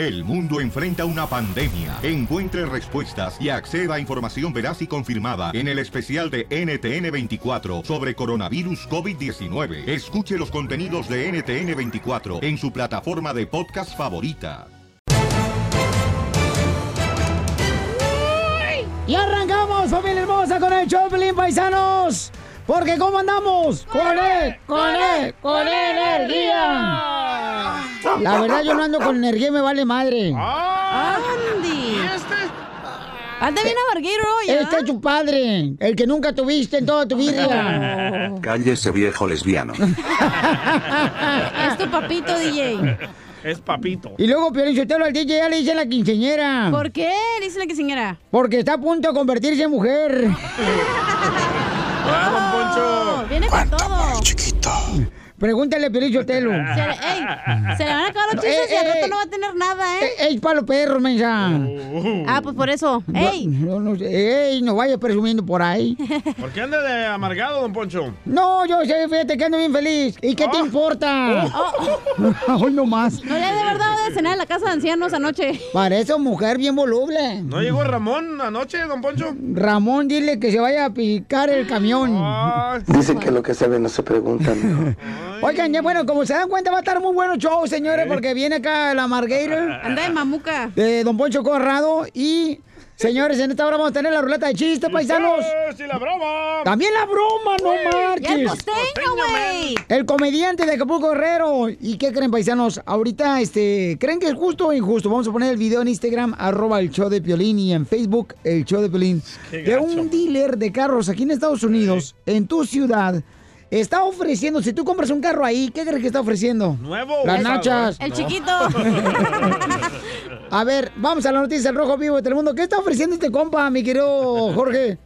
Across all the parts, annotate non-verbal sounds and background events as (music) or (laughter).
El mundo enfrenta una pandemia. Encuentre respuestas y acceda a información veraz y confirmada en el especial de NTN24 sobre coronavirus COVID-19. Escuche los contenidos de NTN24 en su plataforma de podcast favorita. Y arrancamos, familia hermosa, con el Choplin, paisanos. Porque ¿cómo andamos? Con él, con él, con energía. La verdad yo no ando con energía y me vale madre. Andy. Anda bien amarguero hoy, Este es tu padre, el que nunca tuviste en toda tu vida. Cállese viejo lesbiano. (laughs) Es tu papito, DJ. Es papito. Y luego Piolín Sotelo al DJ ya le dice la quinceñera. ¿Por qué? Dice la quinceañera. Porque está a punto de convertirse en mujer. (laughs) ¡Ah, don Poncho! Viene con todo. chiquito. Pregúntale a Piolín Sotelo. (laughs) Se, le- ey, se le van a acabar los chistes y al rato no va a tener nada, ¿eh? Ey, para los perros, mensa. Ah, pues por eso. ¡Ey! No, no, sé. Ey, no vaya presumiendo por ahí. (laughs) ¿Por qué anda de amargado, don Poncho? No, yo sé, fíjate que ando bien feliz. ¿Y qué te importa? (laughs) Hoy no más. No le ha de haber dado de cenar en la casa de ancianos anoche. Parece mujer bien voluble. ¿No llegó Ramón anoche, don Poncho? Ramón, dile que se vaya a picar el camión. Ah, Dicen que lo que se ve no se pregunta. Oigan, ya bueno, como se dan cuenta, va a estar muy bueno el show, señores, porque viene acá la Margueira Anda de mamuca. de Don Poncho Corrado y, señores, en esta hora vamos a tener la ruleta de chistes, paisanos. ¡Eh, sí, la broma! También la broma, no ¡Ya el marches. costeño, güey! El comediante de Acapulco Guerrero. ¿Y qué creen, paisanos? Ahorita, este, ¿creen que es justo o injusto? Vamos a poner el video en Instagram, arroba el show de Piolín, y en Facebook, el show de Piolín. Qué De gacho. un dealer de carros aquí en Estados Unidos, en tu ciudad, está ofreciendo, si tú compras un carro ahí, ¿qué crees que está ofreciendo? ¿Nuevo? Las nachas. El No. chiquito. (laughs) A ver, vamos a la noticia del Rojo Vivo de Telemundo. ¿Qué está ofreciendo este compa, mi querido Jorge?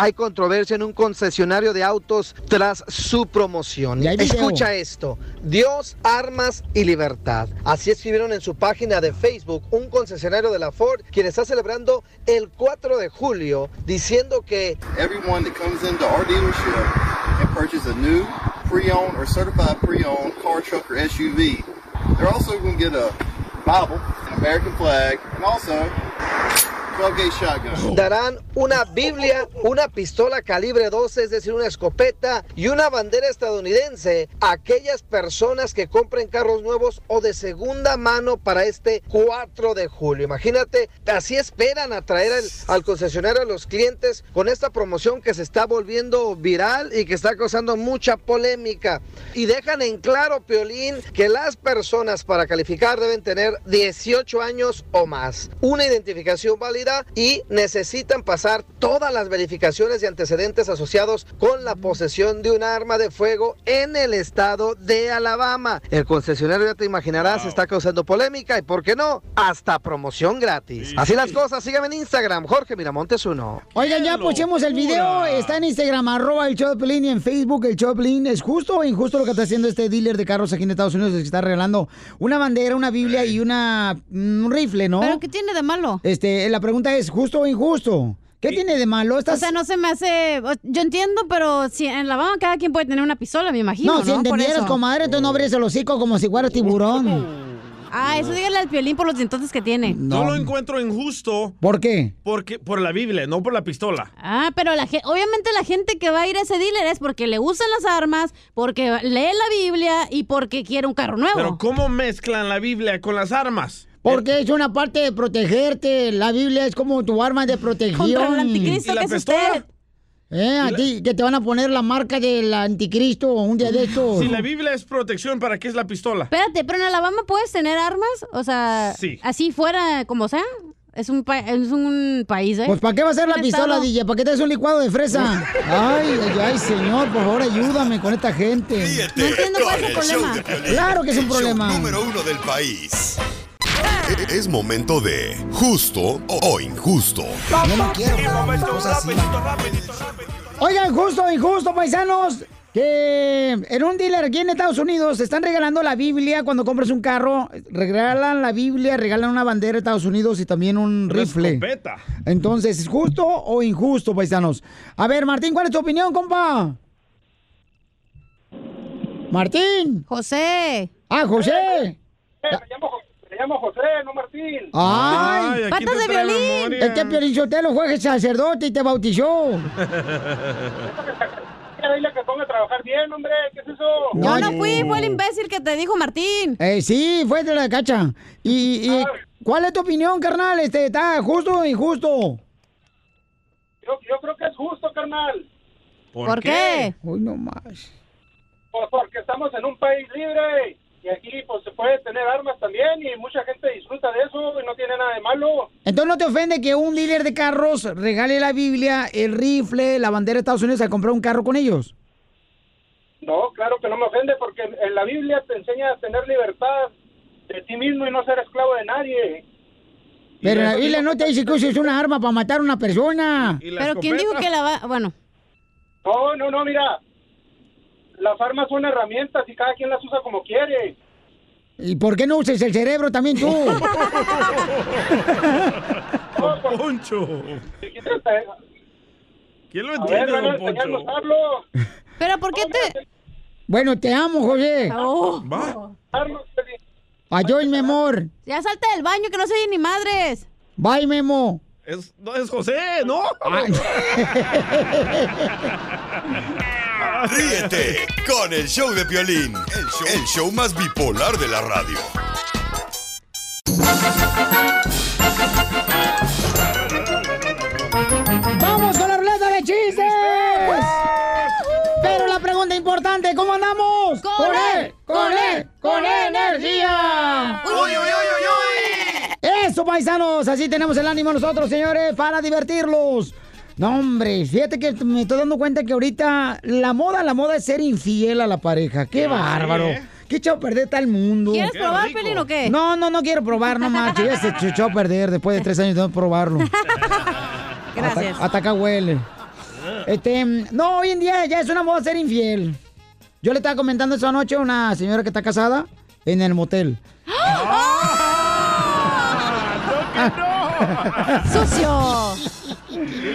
Hay controversia en un concesionario de autos tras su promoción. Escucha esto. Dios, armas y libertad. Así escribieron en su página de Facebook un concesionario de la Ford, quien está celebrando el 4 de julio, diciendo que everyone that comes into our dealership and purchases a new, pre-owned, or certified pre-owned car, truck, or SUV, they're also going to get a Bible, an American flag, and also 12-gauge shotgun. Darán una Biblia, una pistola calibre 12, es decir, una escopeta y una bandera estadounidense a aquellas personas que compren carros nuevos o de segunda mano para este 4 de julio. Imagínate, así esperan atraer al, al concesionario a los clientes con esta promoción que se está volviendo viral y que está causando mucha polémica. Y dejan en claro, Piolín, que las personas para calificar deben tener 18 años o más, una identificación válida y necesitan pasar todas las verificaciones y antecedentes asociados con la posesión de un arma de fuego en el estado de Alabama. El concesionario, ya te imaginarás, está causando polémica y, ¿por qué no? Hasta promoción gratis. Así las cosas, síganme en Instagram, Jorge Miramontes 1. Oigan, ya pusimos el video, está en Instagram, arroba el Pelín y en Facebook el Pelín. ¿Es justo o injusto lo que está haciendo este dealer de carros aquí en Estados Unidos? Es que está regalando una bandera, una biblia y una un rifle, ¿no? ¿Pero qué tiene de malo? Este, la pregunta es, ¿justo o injusto? ¿Qué tiene de malo? O Estás... sea, no se me hace... Yo entiendo, pero si en la Bama cada quien puede tener una pistola, me imagino, no, ¿no? si entendieras, comadre, entonces no abres el hocico como si fuera tiburón. (laughs) Ah, eso dígale al piolín por los dientotes que tiene. Yo lo encuentro injusto ¿Por qué? porque, por la Biblia, no por la pistola. Ah, pero la ge- obviamente la gente que va a ir a ese dealer es porque le gustan las armas, porque lee la Biblia y porque quiere un carro nuevo. Pero ¿cómo mezclan la Biblia con las armas? Porque es una parte de protegerte. La Biblia es como tu arma de protección. Contra el anticristo ¿Y la que es usted. Eh, a ti, que te van a poner la marca del anticristo un día de (laughs) estos. Si la Biblia es protección, ¿para qué es la pistola? Espérate, pero en Alabama puedes tener armas, o sea, Sí. así fuera como sea. Es un, pa- es un país, ¿eh? Pues ¿para qué va a ser la pistola, estado. DJ? ¿Para qué te das un licuado de fresa? (laughs) Ay, ay, ay, señor, por favor, ayúdame con esta gente. No entiendo cuál es el problema. Piolín, Claro que es un el problema. número uno del país. Es momento de justo o injusto. Yo no quiero cosas así. Oigan, justo o injusto, paisanos, que en un dealer aquí en Estados Unidos están regalando la Biblia cuando compras un carro. Regalan la Biblia, regalan una bandera de Estados Unidos y también un Una rifle. escopeta. Entonces, ¿es justo o injusto, paisanos? A ver, Martín, ¿cuál es tu opinión, compa? Martín. José. Ah, José. llamo José, no Martín. ¡Ay! Te trae memoria. Es que Piolín Sotelo fue sacerdote y te bautizó. (laughs) Dile que ponga a trabajar bien, hombre. ¿Qué es eso? Yo no fui, fue el imbécil que te dijo Martín. Eh, sí, fue de la cacha. ¿Y, y cuál es tu opinión, carnal? Este, ¿Está justo o injusto? Yo, yo creo que es justo, carnal. ¿Por qué? Uy, no más. Pues porque estamos en un país libre y aquí pues se puede tener armas también y mucha gente disfruta de eso y no tiene nada de malo. Entonces, ¿no te ofende que un dealer de carros regale la Biblia, el rifle, la bandera de Estados Unidos a comprar un carro con ellos? No, claro que no me ofende porque en la Biblia te enseña a tener libertad de ti mismo y no ser esclavo de nadie. Pero la Biblia no te dice que uses una arma para matar a una persona. Pero ¿quién dijo que la va...? Bueno. No, no, no, mira. Las armas son herramientas y cada quien las usa como quiere. ¿Y por qué no uses el cerebro también tú? (laughs) Poncho. ¿Quién lo entiende, ver, don Poncho? ¿Pero por qué te...? bueno, te amo, José. Oh. Va. Adiós, mi amor. Ya salte del baño, que no se oye ni madres. Bye, Memo. Es, no, es José, ¿no? (laughs) (laughs) (laughs) Ríete con el show de Piolín, el show, el show más bipolar de la radio. ¡Vamos con la ruleta de chistes! Pero la pregunta importante, ¿cómo andamos? ¡Con él! ¡Con él! ¡Con energía! ¡Uy, uy, uy, uy, Eso, paisanos, así tenemos el ánimo nosotros, señores, para divertirlos. No, hombre, fíjate que me estoy dando cuenta que ahorita la moda, la moda es ser infiel a la pareja. ¡Qué bárbaro! ¿eh? ¡Qué echado a perder tal mundo! ¿Quieres Qué probar, rico. Pelín, o qué? No, no, no quiero probar, no macho. Ya se echó a perder después de tres años de no probarlo. (laughs) Gracias. Hasta, hasta acá huele. Este, no, hoy en día ya es una moda ser infiel. Yo le estaba comentando esa noche a una señora que está casada en el motel. ¡Sucio!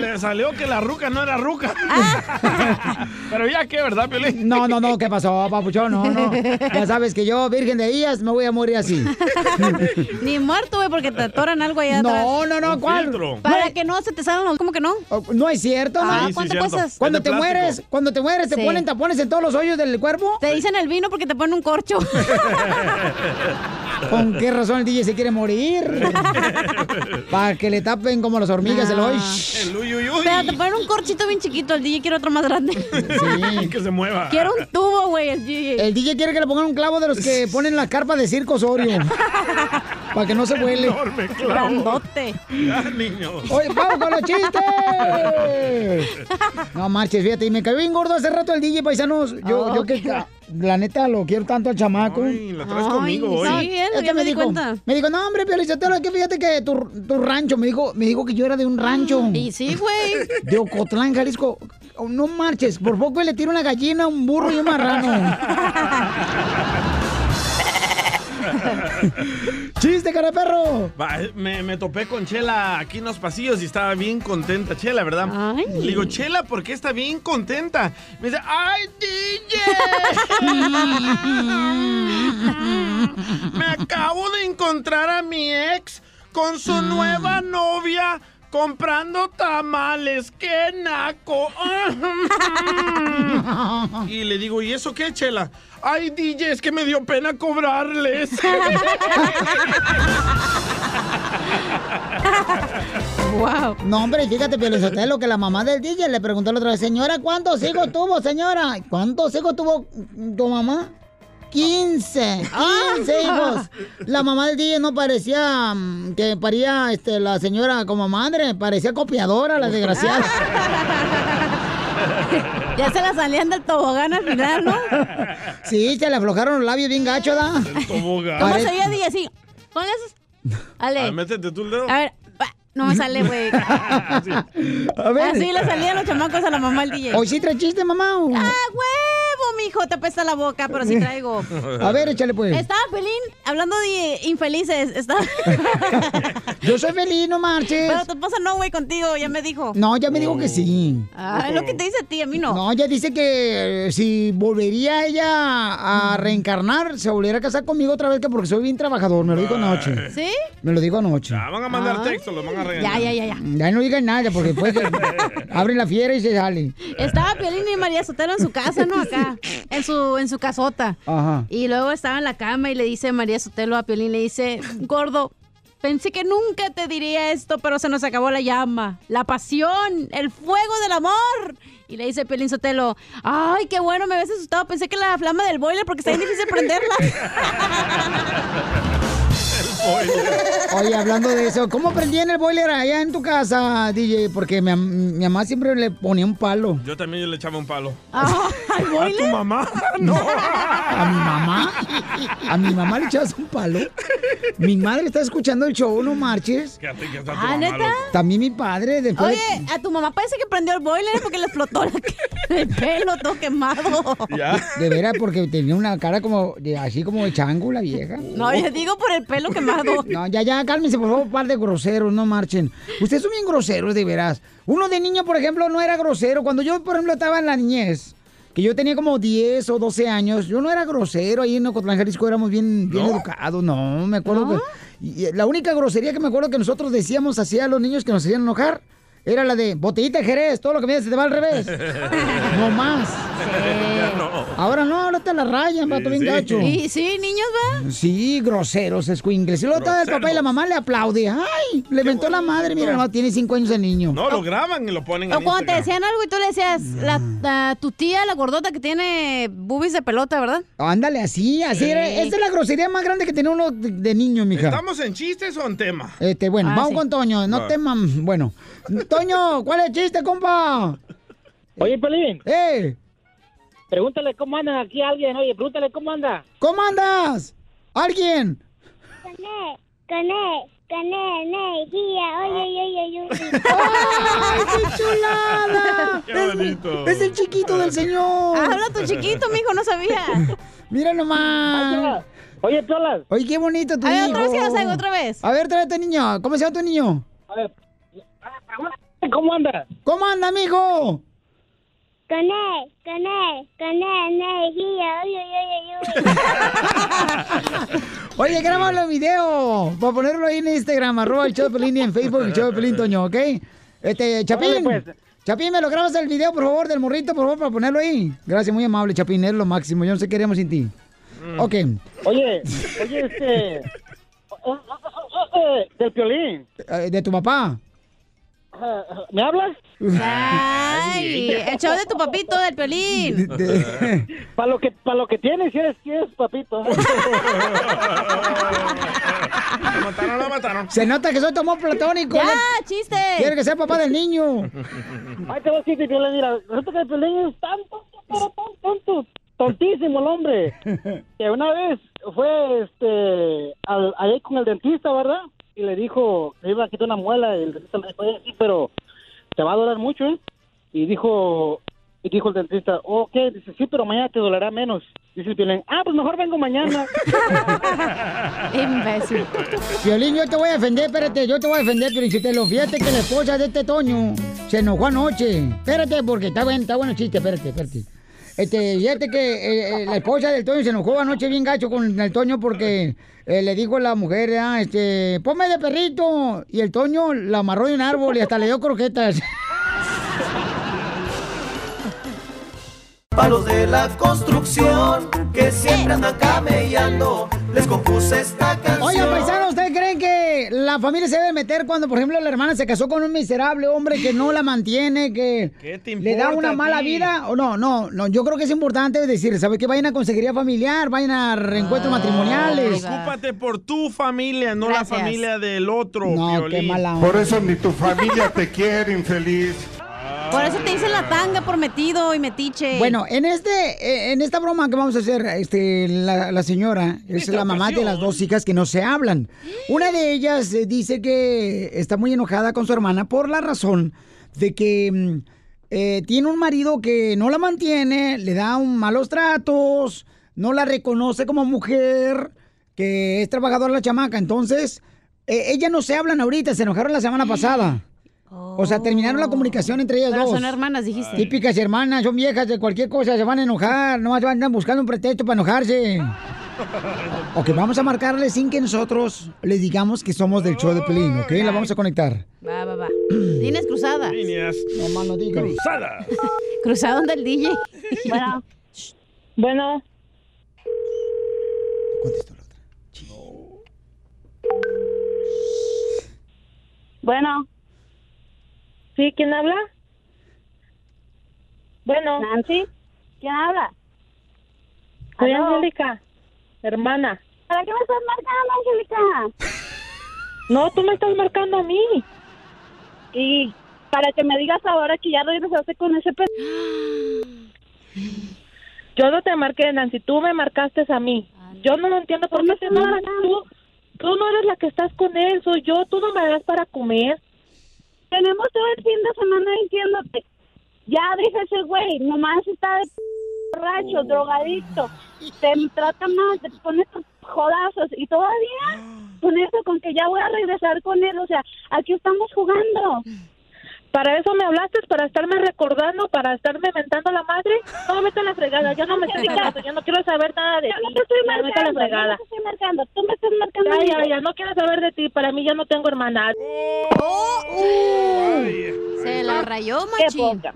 Le salió que la ruca no era ruca. Ah. (laughs) Pero ya qué, ¿verdad, Piolín? No, no, no, ¿qué pasó, papuchón? No, no. Ya sabes que yo, virgen de días, me voy a morir así. (laughs) Ni muerto, güey, porque te atoran algo allá atrás. No, no, no, ¿cuál? filtro. Para que no se te salgan los... ¿Cómo que no? Oh, No es cierto, Ah, ¿no? sí, ¿cuánto cierto. cuestas? Cuando te plástico. mueres, cuando te mueres, te Sí. ponen tapones en todos los hoyos del cuerpo. Te dicen el vino porque te ponen un corcho. (laughs) ¿Con qué razón el DJ se quiere morir? Para que le tapen como las hormigas el hoy. El uy, uy, uy. Pero te ponen un corchito bien chiquito. El DJ quiere otro más grande. (laughs) Sí. (laughs) Que se mueva. Quiero un tubo, güey, el DJ. El DJ quiere que le pongan un clavo de los que (laughs) ponen la carpa de circo Osorio. para que no se vuele. Enorme clavo. Grandote. Ya, niños. Oye, vamos con los chistes. No marches, fíjate, y me cayó bien gordo hace rato el DJ paisanos. Yo, Oh, yo que qué- la neta lo quiero tanto al chamaco. Ay, la traes Ay, conmigo hoy. sí, él, Es ya que me, me di dijo, cuenta. me dijo, no hombre, Piolizotelo, es que fíjate que tu, tu rancho, me dijo, me dijo que yo era de un rancho. Y sí, güey. (laughs) De Ocotlán, Jalisco. Oh, No marches, por poco le tiro una gallina, un burro y un marrano. (laughs) (laughs) ¡Chiste, cara perro! Va, me, me topé con Chela aquí en los pasillos y estaba bien contenta, Chela, ¿verdad? Ay. Le digo, Chela, ¿por qué está bien contenta? Me dice, ¡ay, DJ! (laughs) me acabo de encontrar a mi ex con su nueva novia comprando tamales. ¡Qué naco! (laughs) y le digo, ¿y eso qué, Chela? Ay, DJ, es que me dio pena cobrarles. (laughs) wow. No, hombre, fíjate, Piolizotelo, que la mamá del DJ le preguntó la otra vez, señora, ¿cuántos hijos tuvo, señora? ¿Cuántos hijos tuvo tu mamá? 15, 15 hijos. (laughs) La mamá del DJ no parecía mm, que paría este, la señora como madre, parecía copiadora, la desgraciada. (laughs) Ya se la salían del tobogán al final, ¿no? Sí, se le aflojaron los labios bien gacho, ¿da? Tobogán. ¿Cómo se veía DJ así? Con esos... (laughs) Ah, Ale. métete tú el dedo. A ver, no me sale, güey. (laughs) A ver. Así le salían los chamacos a la mamá al DJ. ¿Hoy sí trae chiste, mamá? o- ¡Ah, huevo, mijo! Te apesta la boca, pero sí traigo. A ver, échale pues. Estaba Pelín hablando de infelices. Estaba... (laughs) Yo soy feliz, no marches. Pero tu esposa no, güey, contigo, ya me dijo. No, ya me dijo que sí. Ah, es lo que te dice a ti, a mí no. No, ella dice que eh, si volvería ella a reencarnar, se volvería a casar conmigo otra vez que porque soy bien trabajador. Me lo dijo anoche. ¿Sí? Me lo dijo anoche. Ya van a mandar Ay. texto, los van a regañar. Ya, ya, ya, ya. Ya no digan nada porque después (laughs) abren la fiera y se salen. Estaba Piolín y María Sotelo en su casa, ¿no? Acá, en su, en su casota. Ajá. Y luego estaba en la cama y le dice María Sotelo a Piolín, le dice, gordo, pensé que nunca te diría esto, pero se nos acabó la llama, la pasión, el fuego del amor. Y le dice Piolín Sotelo, ay, qué bueno, me habías asustado, pensé que la flama del boiler porque está bien difícil prenderla. (laughs) Oye, hablando de eso, ¿cómo prendían el boiler allá en tu casa, DJ? Porque mi, am- mi mamá siempre le ponía un palo. Yo también le echaba un palo. Ah, (laughs) ¿Al ¿A tu mamá? (laughs) No. ¿A mi mamá? ¿A mi mamá le echabas un palo? Mi madre está escuchando el show, no marches. Fíjate que está tu Ah, ¿neta? loco. También mi padre, después de- Oye, a tu mamá parece que prendió el boiler porque le explotó la- (laughs) el pelo todo quemado. Ya. De veras, porque tenía una cara como, de- así como de chango la vieja. No, yo digo por el pelo quemado. No, ya, ya, cálmense, por favor, par de groseros, no marchen. Ustedes son bien groseros, de veras. Uno de niño, por ejemplo, no era grosero. Cuando yo, por ejemplo, estaba en la niñez, que yo tenía como 10 o 12 años, yo no era grosero. Ahí en Ocotlán, Jalisco, éramos bien, bien educados. No, me acuerdo que... y- y la única grosería que me acuerdo que nosotros decíamos así a los niños que nos hacían enojar era la de botellita de Jerez, todo lo que me se te va al revés. (laughs) no más. Ya no. Ahora no, ahora te la rayan, vato, bien sí. gacho. Y sí, niños, va. Sí, groseros, escuingles. Y luego todo el papá y la mamá le aplaude. ¡Ay! Le inventó la madre. Mira, no, tiene cinco años el niño. No, lo graban y lo ponen O en cuando te decían algo y tú le decías, la, la- tu tía, la gordota que tiene boobies de pelota, ¿verdad? Ándale, así, así. era. Esa es la grosería más grande que tenía uno de, de niño, mija. ¿Estamos en chistes o en tema? Este, bueno, Ah, vamos sí. con Toño. No Va. te mam... Bueno. Toño, ¿cuál es el chiste, compa? Oye, Pelín, ¡Eh! pregúntale cómo andan aquí a alguien. Oye, pregúntale cómo anda. ¿Cómo andas? ¿Alguien? Cané, cané, cané, energía, oye, oye, oye, oye. ¡Ay, qué (laughs) chulada! Qué bonito. Es, es el chiquito del señor. Habla tu chiquito, mijo, no sabía. (laughs) Mira nomás. Oye, Piolas, Oye, qué bonito tu A ver, otra vez que lo otra vez. A ver, tráete niño. ¿Cómo se llama tu niño? a ver, ah, cómo anda. ¿Cómo anda, mijo? Cané, cané, cané, energía, oye, oye, oye, oye. Oye, grábalo en video para ponerlo ahí en Instagram, arroba el show de Pelín y en Facebook el show de Pelín Toño, ¿ok? Este, Chapín, pues. Chapín, ¿me lo grabas el video, por favor, del morrito, por favor, para ponerlo ahí? Gracias, muy amable, Chapín, es lo máximo, yo no sé qué haríamos sin ti. Ok, Oye, oye, este... (laughs) eh, eh, del Piolín. eh, de tu papá. ¿Me hablas? Ay, el show de tu papito, del piolín. De- Para lo que para lo que tienes, si eres, si eres papito. Lo (laughs) mataron, lo mataron. se nota que soy amor platónico. Ya, ¿eh? chiste. Quiere que sea papá del niño. Ay, te voy a decir, Piolín, mira, resulta que el Piolín es tan tonto, pero tan tonto, tontísimo el hombre, (laughs) que una vez fue, este, al, ahí con el dentista, ¿verdad? Y le dijo, le iba a quitar una muela, y el dentista le dijo, "Oye, sí, pero te va a doler mucho, ¿eh? Y dijo, y dijo el dentista, ok, dice, sí, pero mañana te dolerá menos. Dice el Piolín, ah, pues mejor vengo mañana. (laughs) Imbécil. Violín, yo te voy a defender, espérate, yo te voy a defender, Felicitelo. Fíjate que la esposa de este Toño se enojó anoche. Espérate, porque está bueno, está bueno el chiste, espérate, espérate. Este, fíjate que eh, eh, la esposa del Toño se enojó anoche bien gacho con el Toño porque eh, le dijo a la mujer, ah, este, ponme de perrito. Y el Toño la amarró de un árbol y hasta le dio croquetas. Palos de la construcción que siempre andan camellando. Les compuse esta canción. Oiga, paisano, ¿ustedes creen que la familia se debe meter cuando, por ejemplo, la hermana se casó con un miserable hombre que no la mantiene, que ¿Qué te le da una mala vida? O no, no, no, yo creo que es importante decir, ¿sabes qué? Vayan a consejería familiar, vayan a reencuentros matrimoniales. Preocúpate por tu familia, no Gracias. la familia del otro. No, qué mala onda. Por eso ni tu familia te quiere, infeliz. Por eso te dicen la tanga por metido y metiche. Bueno, en este, en esta broma que vamos a hacer, este, la, la señora es la mamá de las dos hijas que no se hablan. Una de ellas eh, dice que está muy enojada con su hermana por la razón de que mm, eh, tiene un marido que no la mantiene, le da un malos tratos, no la reconoce como mujer, que es trabajadora la chamaca. Entonces, eh, ellas no se hablan ahorita, se enojaron la semana pasada. O sea, terminaron la comunicación entre ellas Pero dos. son hermanas, dijiste. Típicas hermanas, son viejas de cualquier cosa, se van a enojar, no van a andar buscando un pretexto para enojarse. (laughs) Ok, vamos a marcarle sin que nosotros les digamos que somos del show de Pelín, ¿ok? La vamos a conectar. Va, va, va. (clears throat) Líneas cruzadas. Líneas. No más no digas. Cruzada. (laughs) Cruzado del DJ. Bueno. (laughs) Bueno. Bueno. ¿Sí? ¿Quién habla? Bueno. Nancy, ¿quién habla? Soy ¿Aló? Angélica, hermana. ¿Para qué me estás marcando, Angélica? No, tú me estás marcando a mí. Y para que me digas ahora que ya regresaste con ese pe... Yo no te marqué, Nancy, tú me marcaste a mí. Yo no lo entiendo por qué te enojas tú. Tú no eres la que estás con él, soy yo. Tú no me das para comer. Tenemos todo el fin de semana diciéndote. Ya dije ese güey, nomás está de borracho, drogadicto. Te trata mal, te pone tus jodazos y todavía con eso, con que ya voy a regresar con él. O sea, aquí estamos jugando. ¿Para eso me hablaste? ¿Para estarme recordando? ¿Para estarme mentando la madre? No, vete a la fregada. Ya no me estoy (laughs) hablando. Ya no quiero saber nada de Yo ti. no te estoy Ya, vete a la marcando, yo fregada. no te estoy marcando. Tú me estás marcando. Ya, ya, ya. No quiero saber de ti. Para mí ya no tengo hermana. Se la rayó, Qué machín. poca.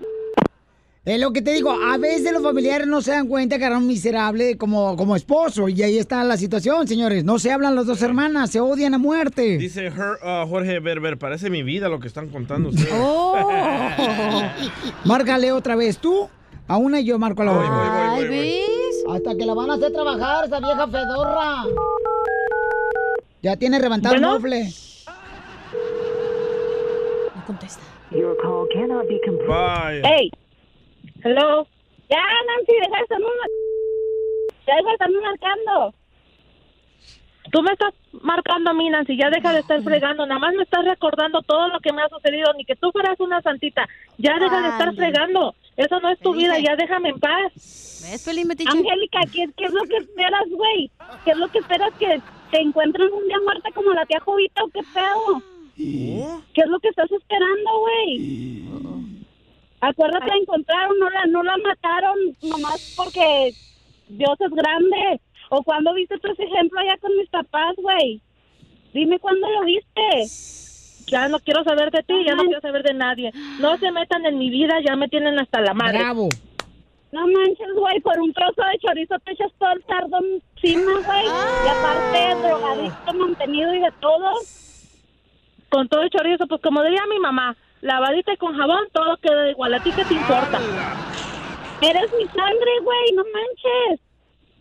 Es lo que te digo, a veces los familiares no se dan cuenta que era un miserable como, como esposo. Y ahí está la situación, señores. No se hablan las dos hermanas, se odian a muerte. Dice Her- uh, Jorge Berber, parece mi vida lo que están contando ustedes. Oh. (laughs) Márcale otra vez tú, a una y yo marco a la otra. Ay, ¿ves? Hasta que la van a hacer trabajar esa vieja fedorra. Ya tiene levantado el mofle. No contesta. Bye. Ey, Hello. ya, Nancy, deja de estarme mar- Ya deja de estarme marcando. Tú me estás marcando a mí, Nancy. Ya deja de estar fregando. Nada más me estás recordando todo lo que me ha sucedido. Ni que tú fueras una santita. Ya deja de estar fregando. Eso no es tu vida. Ya déjame en paz. ¿Ves? Angélica, ¿qué, ¿qué es lo que esperas, güey? ¿Qué es lo que esperas? ¿Que te encuentren un día muerta como la tía Jovita o qué pedo? ¿Qué es lo que estás esperando, güey? Acuérdate, la encontraron, no la, no la mataron nomás porque Dios es grande. ¿O cuando viste tu ejemplo allá con mis papás, güey? Dime cuándo lo viste. Ya no quiero saber de ti. Ya no quiero saber de nadie. No se metan en mi vida. Ya me tienen hasta la madre. Bravo. No manches, güey, por un trozo de chorizo te echas todo el sardo encima, güey. Y aparte, drogadicto, mantenido y de todo. Con todo el chorizo, pues como diría mi mamá, lavadita y con jabón, todo queda igual. ¿A ti qué te importa? Eres mi sangre, güey, no manches.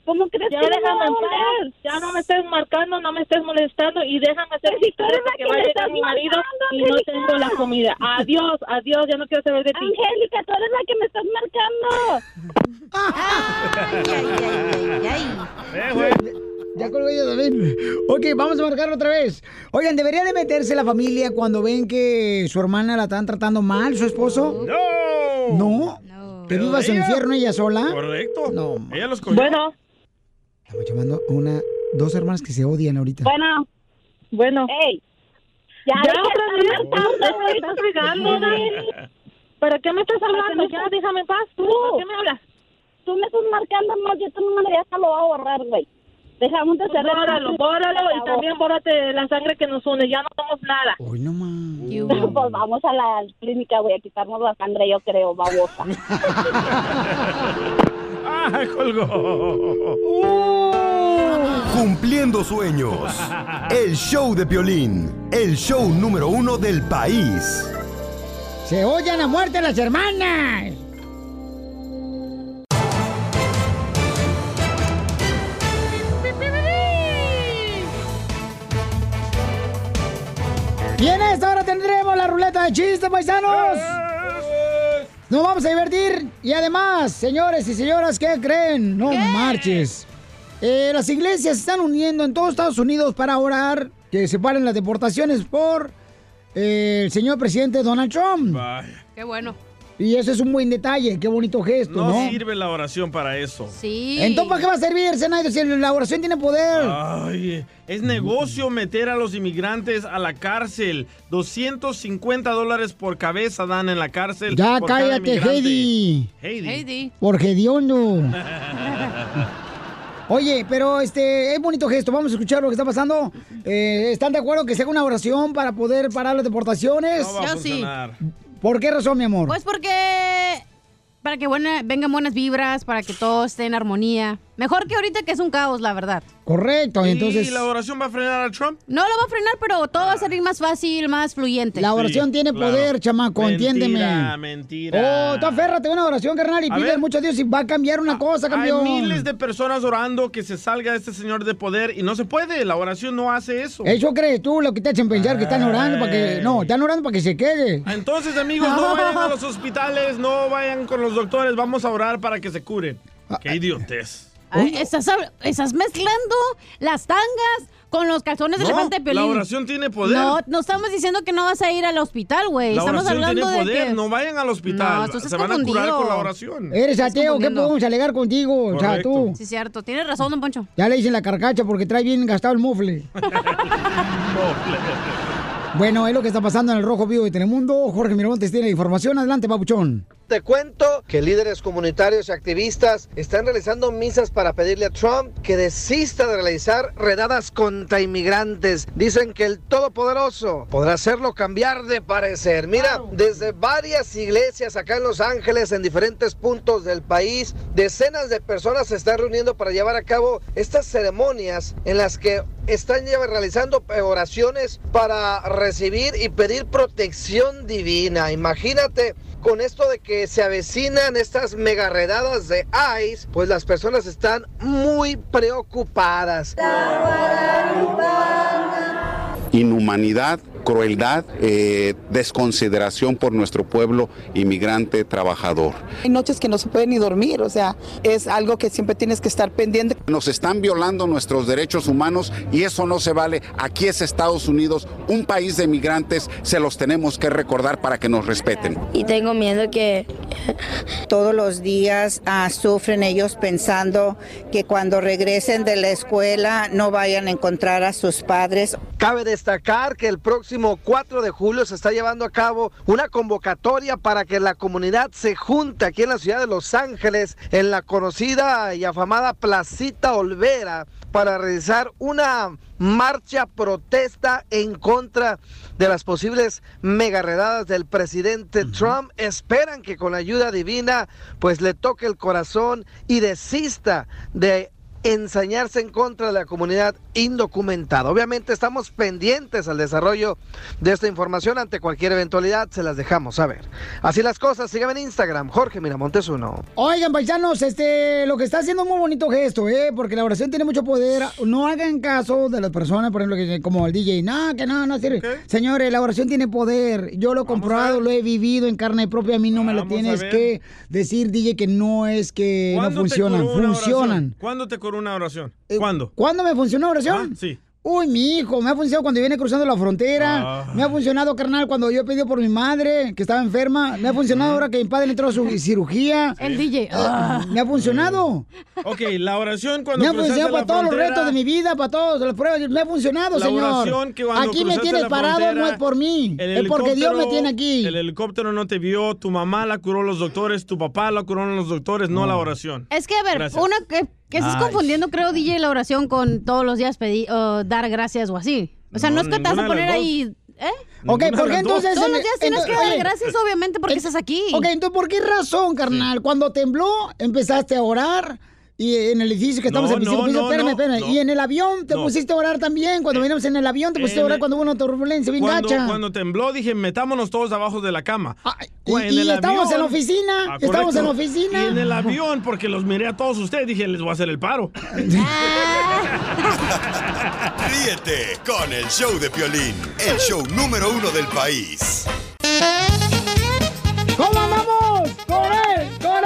¿Cómo crees Ya que déjame en paz. Ya no me estés marcando, no me estés molestando y déjame hacer mi tarea porque que va a llegar mi marido y no tengo la comida. Adiós, adiós, ya no quiero saber de ti. Angélica, tú eres la que me estás marcando. (laughs) Ay, ay, ay, ay, ay. Eh, güey. Ya colgó ella también. Ok, vamos a marcarlo otra vez. Oigan, ¿debería de meterse la familia cuando ven que su hermana la están tratando mal, su esposo? ¡No! ¿No? No. ¿Que viva su infierno ella sola? Correcto. No, Ella los cogió. Bueno, Estamos llamando a una, dos hermanas que se odian ahorita. Bueno, bueno. ey. Ya, Ya otra vez, estás. ¿Para qué me estás hablando? Ya déjame en paz. Tú. ¿Para qué me hablas? Tú me estás marcando más, yo tu número ya lo voy a borrar, güey. Dejamos de ser... Bóralo, bóralo y también bórate la sangre que nos une. Ya no somos nada. Hoy no más. (laughs) Pues vamos a la clínica, güey, a quitarnos la sangre, yo creo, babosa. (laughs) ¡Ah, colgó! Cumpliendo sueños. El show de Piolín. El show número uno del país. ¡Se odian a muerte las hermanas! Y en esta hora tendremos la ruleta de chistes, paisanos. Nos vamos a divertir. Y además, señores y señoras, ¿qué creen? No marches. Eh, las iglesias se están uniendo en todos Estados Unidos para orar que se paren las deportaciones por eh, el señor presidente Donald Trump. Qué bueno. Y eso es un buen detalle, qué bonito gesto, ¿no? No sirve la oración para eso. Sí. Entonces, ¿para qué va a servir, Zenaida, si la oración tiene poder? Ay, es negocio meter a los inmigrantes a la cárcel. 250 dólares por cabeza dan en la cárcel. ya por cada cállate, inmigrante. Heidi. Heidi. Por hediondo. (laughs) Oye, pero este es bonito gesto. Vamos a escuchar lo que está pasando. Eh, ¿Están de acuerdo que se haga una oración para poder parar las deportaciones? No va a Yo sí. ¿Por qué razón, mi amor? Pues porque para que buena- vengan buenas vibras, para que todo esté en armonía. Mejor que ahorita que es un caos, la verdad. Correcto, entonces. ¿Y la oración va a frenar a Trump? No lo va a frenar, pero todo va a salir más fácil, más fluyente. La oración tiene poder, chamaco, entiéndeme. Mentira, mentira. Oh, tú aférrate a una oración, carnal, y pide mucho a Dios y va a cambiar una cosa, campeón. Hay miles de personas orando que se salga este señor de poder y no se puede. La oración no hace eso. Eso crees tú, lo que te hacen pensar que están orando para que. No, están orando para que se quede. Entonces, amigos, no (laughs) vayan a los hospitales, no vayan con los doctores, vamos a orar para que se curen. Ah, Qué idiotez. Ay, estás, estás mezclando las tangas con los calzones de No, elefante de la Piolín. oración tiene poder. No, no estamos diciendo que no vas a ir al hospital, güey. La Estamos hablando tiene de poder, que... no vayan al hospital. No, se van a curar con la oración. Eres ateo, ¿qué podemos alegar contigo? O sea, tú. Sí, cierto. Tienes razón, don Poncho. Ya le dicen la carcacha porque trae bien gastado el mufle. (laughs) Bueno, es lo que está pasando en el Rojo Vivo de Telemundo. Jorge Miramontes tiene la información. Adelante, papuchón. Te cuento que líderes comunitarios y activistas están realizando misas para pedirle a Trump que desista de realizar redadas contra inmigrantes. Dicen que el Todopoderoso podrá hacerlo cambiar de parecer. Mira, desde varias iglesias acá en Los Ángeles, en diferentes puntos del país, decenas de personas se están reuniendo para llevar a cabo estas ceremonias en las que están realizando oraciones para recibir y pedir protección divina. Imagínate con esto de que se avecinan estas mega redadas de ICE, pues las personas están muy preocupadas. inhumanidad, crueldad, eh, desconsideración por nuestro pueblo inmigrante trabajador. Hay noches que no se puede ni dormir, o sea, es algo que siempre tienes que estar pendiente. Nos están violando nuestros derechos humanos y eso no se vale. Aquí es Estados Unidos, un país de migrantes, se los tenemos que recordar para que nos respeten. Y tengo miedo que Todos los días ah, sufren ellos pensando que cuando regresen de la escuela no vayan a encontrar a sus padres. Cabe destacar que el próximo 4 de julio se está llevando a cabo una convocatoria para que la comunidad se junte aquí en la ciudad de Los Ángeles, en la conocida y afamada Placita Olvera, para realizar una marcha protesta en contra de las posibles megaredadas del presidente Trump. Esperan que con la ayuda divina pues le toque el corazón y desista de ensañarse en contra de la comunidad indocumentada. Obviamente estamos pendientes al desarrollo de esta información ante cualquier eventualidad, se las dejamos saber. Así las cosas, síganme en Instagram, Jorge Miramontes uno. Oigan, paisanos, este, lo que está haciendo es un muy bonito gesto, ¿eh? Porque la oración tiene mucho poder. No hagan caso de las personas, por ejemplo, que como el DJ, no, que no, no sirve. Señores, la oración tiene poder. Yo lo he comprobado, lo he vivido en carne propia. A mí no me lo tienes que decir, DJ, que no es que no ¿Cuándo te funcionan. Funcionan. ¿Cuándo te curó una oración? ¿Cuándo? ¿Cuándo me funcionó la oración? Ah, sí. Uy, mi hijo, me ha funcionado cuando viene cruzando la frontera. Ah. Me ha funcionado, carnal, cuando yo he pedido por mi madre, que estaba enferma. Me ha funcionado ahora que mi padre entró a su cirugía. El DJ. Ah, Me ha funcionado. Ok, la oración cuando Me ha funcionado para todos los retos de mi vida, para todas las pruebas. Me ha funcionado, La señor. oración que cuando aquí me tienes parado, frontera, no es por mí. Es porque Dios me tiene aquí. El helicóptero no te vio, tu mamá la curó los doctores, tu papá la curó los doctores, no, la oración. Es que, a ver, Gracias. uno que, que estás Ay. confundiendo, creo, DJ, la oración con todos los días pedir, o dar gracias o así. O sea, no, No, es que te vas a de poner las ahí... ¿Eh? Ok, Ninguna ¿por de qué las dos. entonces... Todos en- los días tienes que entonces, dar oye, gracias, obviamente, porque estás aquí. Ok, entonces, ¿por qué razón, carnal? Cuando tembló, empezaste a orar. Y en el edificio que estamos No, en el no, piso, piso, no, espérame, no, espérame. no. Y en el avión te No. pusiste a orar también. Cuando venimos en el avión te pusiste a orar cuando hubo una turbulencia bien Cuando, gacha. cuando tembló dije, metámonos todos abajo de la cama. y- En y el estamos en la oficina, Ah, estamos en la oficina. Y en el avión, porque los miré a todos ustedes, dije, les voy a hacer el paro. (laughs) Ríete con el show de Piolín, el show número uno del país. ¿Cómo andamos? ¡Con él! ¡Con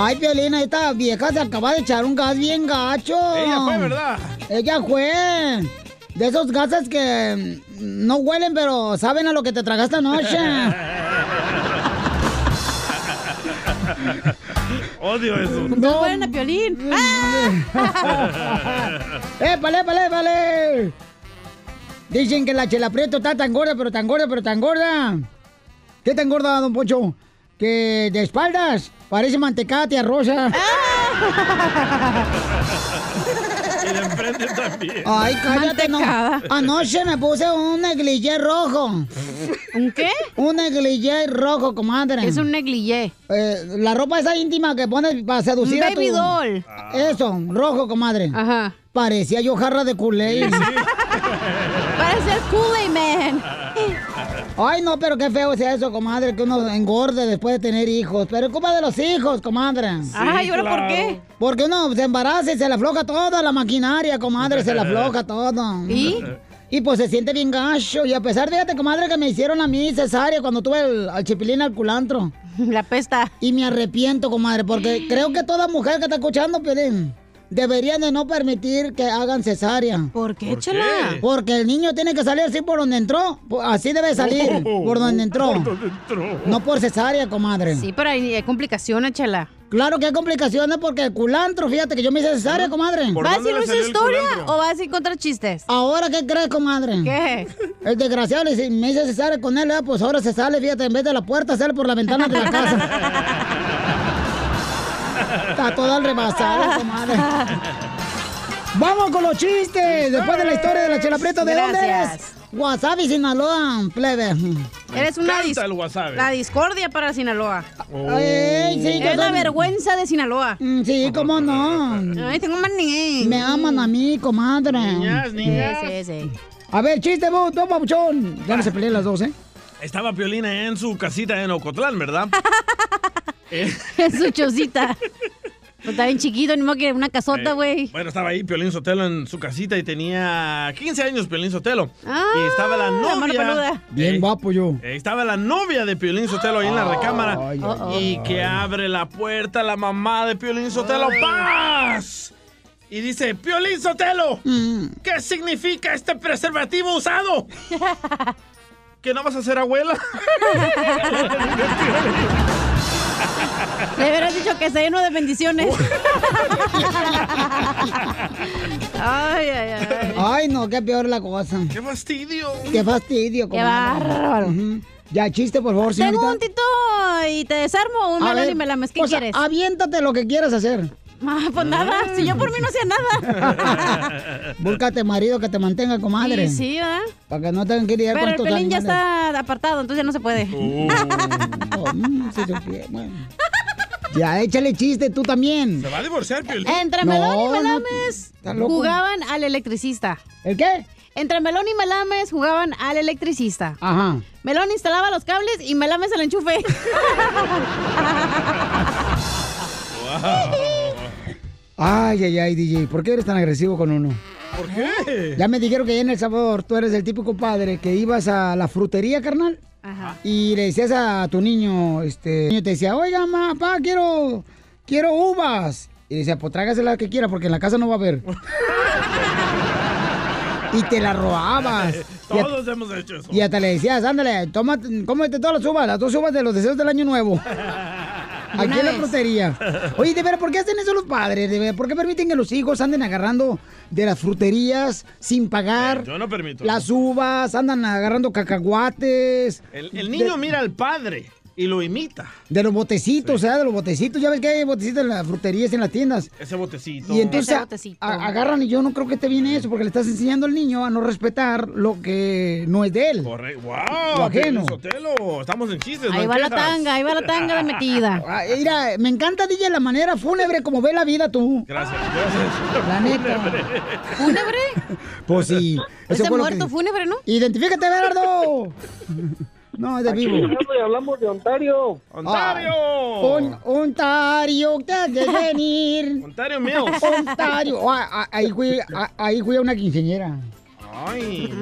Ay, Piolina, esta vieja se acaba de echar un gas bien gacho. Ella fue, ¿verdad? Ella fue. De esos gases que mm, no huelen, pero saben a lo que te tragaste anoche. (laughs) Odio eso. No huelen a piolín. (laughs) ¡Épale, épale, épale! Dicen que la chela prieto está tan gorda, pero tan gorda, pero tan gorda. ¿Qué tan gorda, don Poncho? Que de espaldas parece mantecada tía Rosa. (laughs) Y de enfrente también. Ay, cállate, no. Anoche me puse un negligé rojo. ¿Un qué? Un negligé rojo, comadre. Es un negligé. Eh, la ropa esa íntima que pones para seducir Un a tu... baby doll. Eso, rojo, comadre. Ajá. Parecía yo jarra de culé. (laughs) Parece el Kool-Aid Man. Ay, no, pero qué feo es eso, comadre, que uno engorde después de tener hijos. Pero es culpa de los hijos, comadre. Ay, ¿y ahora por qué? Porque uno se embaraza y se le afloja toda la maquinaria, comadre, se le afloja todo. ¿Y? Y pues se siente bien gacho. Y a pesar, fíjate, comadre, que me hicieron a mí cesárea cuando tuve el, al chipilín al culantro. (laughs) La pesta. Y me arrepiento, comadre, porque (gasps) creo que toda mujer que está escuchando, Pelín, deberían de no permitir que hagan cesárea. ¿Por qué, ¿Por chela? qué? Porque el niño tiene que salir así por donde entró. Por- Así debe salir, por donde entró. Por donde entró. No por cesárea, comadre. Sí, pero hay, hay complicaciones, chela. Claro que hay complicaciones porque el culantro, fíjate que yo me hice cesárea, comadre. ¿Va a decir una historia o va a decir contra chistes? Ahora, ¿qué crees, comadre? ¿Qué? El desgraciado me hice cesárea con él, ¿eh? pues ahora se sale, fíjate, en vez de la puerta, sale por la ventana de la casa. (laughs) Está toda rebasada, comadre. Vamos con los chistes. Después de la historia de la chela prieto, ¿de dónde Gracias. eres? Wasabi, Sinaloa, plebe. Eres una dis- el wasabi. la discordia para Sinaloa. Ay, sí, yo es la vergüenza de Sinaloa. Mm, Sí, cómo no. Ay, tengo más ni. Me aman a mí, comadre. Niñas, niñas. Sí, sí, sí. A ver, chiste, vos, toma, papuchón. Ya no se pelean las dos, ¿eh? Estaba Piolina en su casita en Ocotlán, ¿verdad? (laughs) (laughs) Eh, Es su chocita. Pues está bien chiquito, ni modo que una casota, eh, güey. bueno, estaba ahí Piolín Sotelo en su casita y tenía 15 años Piolín Sotelo. Ah, y estaba la la mano novia. peluda. Bien guapo yo. Eh, Estaba la novia de Piolín Sotelo ahí en la recámara. Ay, y que abre la puerta la mamá de Piolín Sotelo. ¡Paz! Y dice, Piolín Sotelo, Mm. ¿qué significa este preservativo usado? (laughs) ¿Que no vas a ser abuela? (laughs) Le hubieras dicho que está lleno de bendiciones. ay, ay, ay. Ay, no, qué peor la cosa. ¡Qué fastidio! Qué fastidio, Qué bárbaro. Ya, chiste, por favor, señorita. Tengo un tito y te desarmo un melón y me lames. ¿Qué o sea, quieres? aviéntate lo que quieras hacer. Ah, pues nada, si yo por mí no hacía nada. (laughs) Búscate marido que te mantenga, comadre. Sí, sí, ¿verdad? Para que no tengan que lidiar Pero con el tus pelín ya está apartado, entonces ya no se puede. Oh, (laughs) mm, sí supiera, bueno. Ya, échale chiste tú también. ¿Se va a divorciar Piolín? Entre No, Melón y Melames jugaban al electricista. ¿El qué? Entre Melón y Melames jugaban al electricista. Ajá. Melón instalaba los cables y Melames el enchufe. (laughs) Ay, ay, ay, DJ, ¿por qué eres tan agresivo con uno? ¿Por qué? Ya me dijeron que allá en El Salvador tú eres el típico padre que ibas a la frutería, carnal, Ajá. y le decías a tu niño, este, niño te decía, oiga, mamá, papá, quiero, quiero uvas. Y decía, pues trágase la que quiera porque en la casa no va a haber. (laughs) y te la robabas. Y a- Todos hemos hecho eso. Y hasta le decías, ándale, toma, cómete todas las uvas, las dos uvas de los deseos del año nuevo. (laughs) Aquí en la frutería. Oye, de veras, ¿por qué hacen eso los padres? De veras, ¿Por qué permiten que los hijos anden agarrando de las fruterías sin pagar Yo no permito. las uvas, andan agarrando cacahuates? El, el niño de, mira al padre y lo imita. de los botecitos, o sea, de los botecitos. Ya ves que hay botecitos en las fruterías, en las tiendas. Ese botecito. Y entonces Ese a- botecito. a- agarran y yo no creo que esté bien eso, porque le estás enseñando al niño a no respetar lo que no es de él. Correcto. Lo ¡Wow! ajeno. Piolín Sotelo. Estamos en chistes. no Ahí va la tanga, ahí va la tanga de metida. (laughs) Ah, Mira, me encanta, DJ, la manera fúnebre como ve la vida tú. Gracias, gracias. La neta. ¿Fúnebre? Pues sí. Es de fue lo muerto que- fúnebre, ¿no? Identifícate, Berardo. (laughs) No, es de vivo. y hablamos de Ontario. ¡Ontario! Un, Ontario, te has de venir. (laughs) Ontario Mills. Ontario. Ah, ah, ahí, fui, ah, ahí fui a una quinceñera. Ay,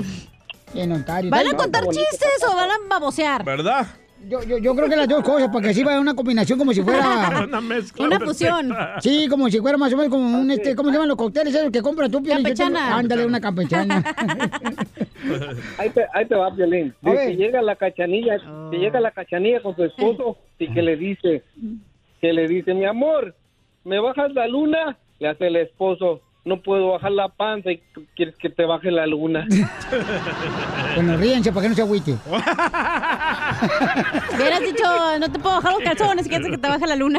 En Ontario. ¿Van a contar chistes o van a babosear? ¿verdad? Yo, yo, yo creo que las dos cosas, porque así va a haber una combinación como si fuera... (laughs) Una mezcla Una perfecta. fusión. Sí, como si fuera más o menos como un, este, ¿cómo se llaman los cócteles esos que compras tú? Piolín? Campechana. Ándale, una campechana. (laughs) Ahí te, ahí te va, ver. Si llega la cachanilla, si llega la cachanilla con su esposo y que le dice, que le dice, mi amor, ¿me bajas la luna? Le hace el esposo, no puedo bajar la panza y tú quieres que te baje la luna. bueno, ríense para que no se agüite. (laughs) Hubieras dicho, no te puedo bajar los calzones, quieres que te baje la luna.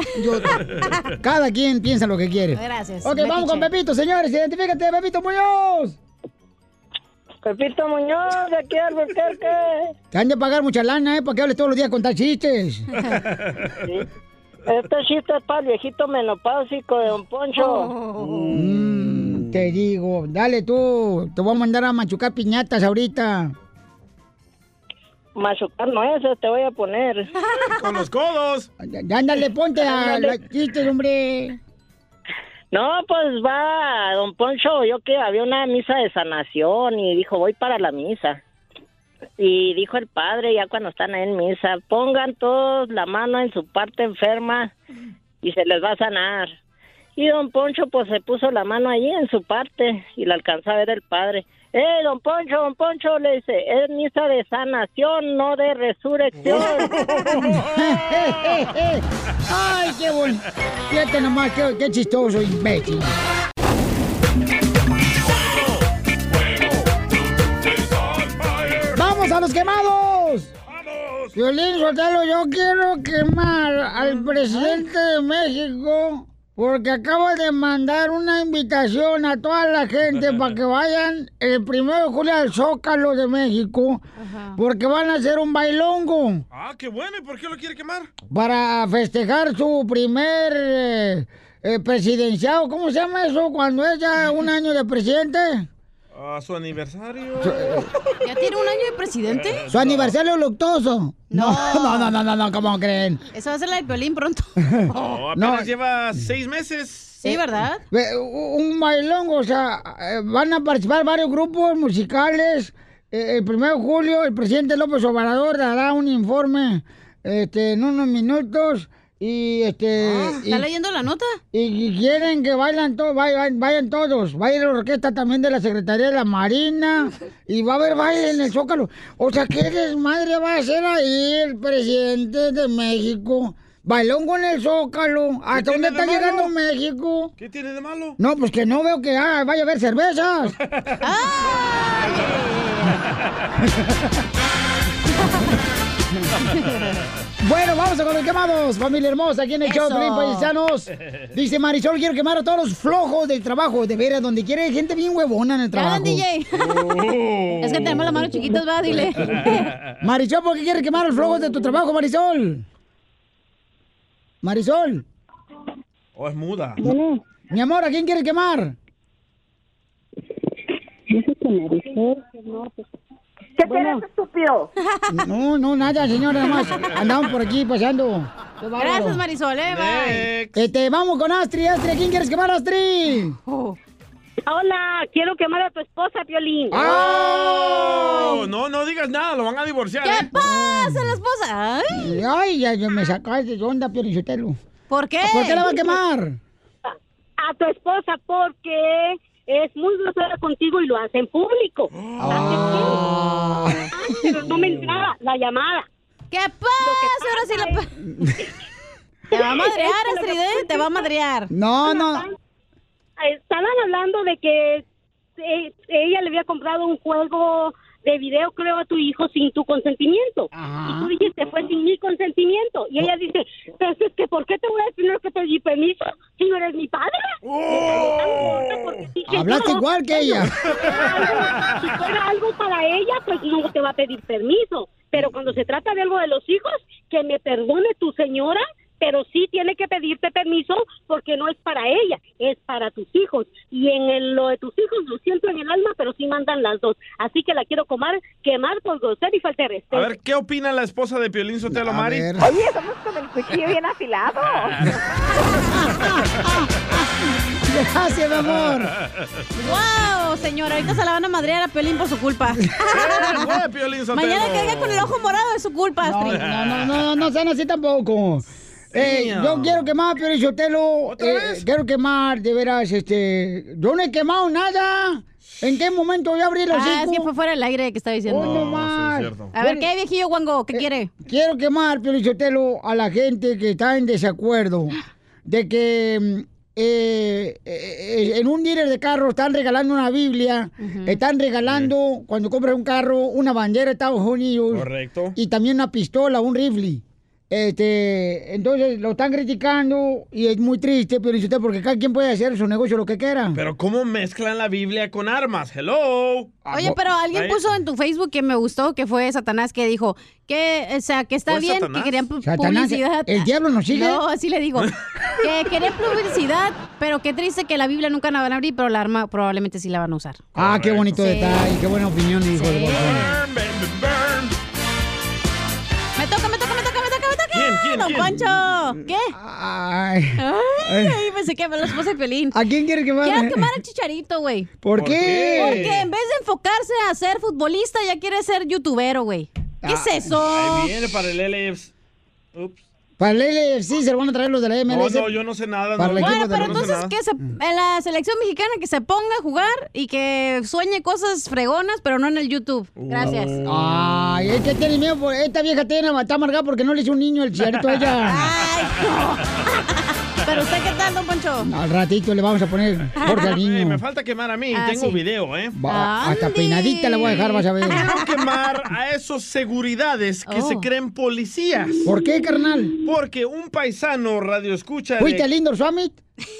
Cada quien piensa lo que quiere. Gracias. Ok, vamos con Pepito, señores. Identifícate, Pepito Muñoz. Pepito Muñoz, de aquí al Albuquerque. Te han de pagar mucha lana, ¿eh? Para que hables todos los días a contar chistes. (laughs) Este chiste es para el viejito menopáusico de Don Poncho. Mm, te digo, dale tú. Te voy a mandar a machucar piñatas ahorita. Machucar nueces te voy a poner. (laughs) Con los codos. Ya, ándale, ponte a los chistes, hombre. No, pues va, don Poncho, yo que había una misa de sanación y dijo, voy para la misa. Y dijo el padre, ya cuando están ahí en misa, pongan todos la mano en su parte enferma y se les va a sanar. Y don Poncho pues se puso la mano allí en su parte y la alcanzó a ver el padre. ¡Eh, don Poncho, don Poncho! Le dice, es misa de sanación, no de resurrección. (laughs) Ay, qué bueno. Fíjate nomás, qué, qué chistoso, imbécil. ¡Vamos a los quemados! ¡Vamos! Violín Sotelo, yo quiero quemar al presidente de México porque acabo de mandar una invitación a toda la gente para que vayan el primero de julio al Zócalo de México porque van a hacer un bailongo Ah, qué bueno. ¿Y por qué lo quiere quemar? para festejar su primer eh, eh, presidenciado. ¿Cómo se llama eso cuando es ya un año de presidente? Ah, su aniversario. ¿Ya tiene un año de presidente? Su aniversario luctuoso. No, (laughs) no, no, no, no, no, ¿cómo creen? Eso va a ser la de Piolín pronto. (laughs) Oh, apenas lleva seis meses. Sí, ¿verdad? Eh, Un bailongo, o sea, eh, van a participar varios grupos musicales. Eh, El primero de julio, el presidente López Obrador dará un informe este, en unos minutos. Y este. Ah, ¿Está y- leyendo la nota? Y, y quieren que bailan todos, vayan, vayan todos. Va a ir la orquesta también de la Secretaría de la Marina. Y va a haber baile en el Zócalo. O sea, ¿qué desmadre va a hacer ahí el presidente de México? Bailón con el Zócalo. ¿Hasta dónde está llegando México? ¿Qué tiene de malo? No, pues que no veo que ah, vaya a haber cervezas. (laughs) (laughs) Bueno, vamos a con los quemados, familia hermosa, aquí en el show de paisanos. (laughs) Dice Marisol, quiero quemar a todos los flojos del trabajo, de veras, donde quiere gente bien huevona en el trabajo. DJ. Es que tenemos las manos chiquitas, va, dile. (laughs) Marisol, ¿por qué quieres quemar a los flojos de tu trabajo, Marisol? Marisol. Oh, es muda. Mi amor, ¿a quién quieres quemar? ¿Qué tienes, estúpido? (laughs) No, no, nada, señora, nada más. Andamos por aquí paseando. Gracias, Marisol, eh, bye. Este, vamos con Astrid, Astrid, ¿a quién quieres quemar, Astrid? Hola, quiero quemar a tu esposa, Piolín. Oh, no, no digas nada, lo van a divorciar. ¿Qué ¿eh? pasa, la esposa? Ay. Ay, ya, ya me sacaste de onda, Piorichotelo. ¿Por qué? ¿Por qué la va a quemar? A tu esposa porque es muy grosera contigo y lo hace en público. Ah. Ay, pero no me entraba la llamada. ¿Qué pasa? Ahora sí la... (laughs) Te va a madrear, que que Astrid, ¿eh? Te va a madrear. No, no. Estaban hablando de que eh, ella le había comprado un juego de video, creo, a tu hijo sin tu consentimiento. Y tú dijiste, fue sin mi consentimiento. Y ella dice, pero es que, ¿por qué te voy a tener que pedir permiso si no eres mi padre? Dije, Igual que ella. (laughs) si fuera algo para ella, pues no te va a pedir permiso. Pero cuando se trata de algo de los hijos, que me perdone tu señora, pero sí tiene que pedirte permiso porque no es para ella, es para tus hijos. Y en el- lo de tus hijos lo siento en el alma, pero sí mandan las dos. Así que la quiero comer, quemar por grosero y falta de A respeto. ver, ¿qué opina la esposa de Piolín Sotelo, Mari? Oye, somos con el cuchillo bien afilado. (laughs) Gracias, mi amor. ¡Wow, señora! Ahorita se la van a madrear a Piolín por su culpa. (laughs) fue, Piolín Sotelo? Mañana que venga con el ojo morado es su culpa, No, Astrid. no, no, no, no sean así tampoco. Eh, yo quiero quemar, pero Sotelo, eh, quiero quemar, de veras, este, yo no he quemado nada. ¿En qué momento yo abrí los Ah, es que fue fuera del aire que estaba diciendo. Oh, no más. A ver, ¿qué viejillo guango? ¿Qué quiere? Quiero quemar, Sotelo, a la gente que está en desacuerdo de que mm, eh, eh, en un dealer de carro están regalando una Biblia, están regalando, cuando compras un carro, una bandera de Estados Unidos. Correcto. Y también una pistola, un rifle. Este, entonces lo están criticando y es muy triste, pero porque cada quien puede hacer su negocio lo que quiera. Pero ¿cómo mezclan la Biblia con armas? Hello. Oye, pero alguien puso en tu Facebook que me gustó, que fue Satanás, que dijo que, o sea, que está ¿Fue bien, Satanás? que querían Satanás, publicidad. ¿el diablo nos sigue? No, así le digo. (laughs) que querían publicidad, pero qué triste que la Biblia nunca la van a abrir, pero la arma probablemente sí la van a usar. Ah, qué bonito Sí. detalle, qué buena opinión, hijo de Don? Poncho. ¿Qué? Ay. Ay, pensé que me lo esposa de Pelín. ¿A quién quieres quemar? Quiero quemar al Chicharito, güey. ¿Por qué? Porque en vez de enfocarse a ser futbolista, ya quiere ser youtubero, güey. ¿Qué es eso? Ahí viene para el LFC. Ups. Para el LFC se lo van a traer los de la No, MLS. no, yo no sé nada. Para no. Bueno, pero no sé entonces nada. que se, en la selección mexicana que se ponga a jugar y que sueñe cosas fregonas, pero no en el YouTube. Gracias. Ay, es que tiene miedo. por- Esta vieja tiene, está amargada porque no le hizo un niño el chicharito a ella. (laughs) Pero usted, ¿qué tal, don Poncho? Al ratito le vamos a poner Ey, niño. me falta quemar a mí. Ah, Tengo sí. video, ¿eh? Va, hasta peinadita la voy a dejar, vas a ver. Quiero quemar a esos seguridades que Oh. se creen policías. ¿Por qué, carnal? Porque un paisano radio escucha. ¿Fuiste al Indoor Summit?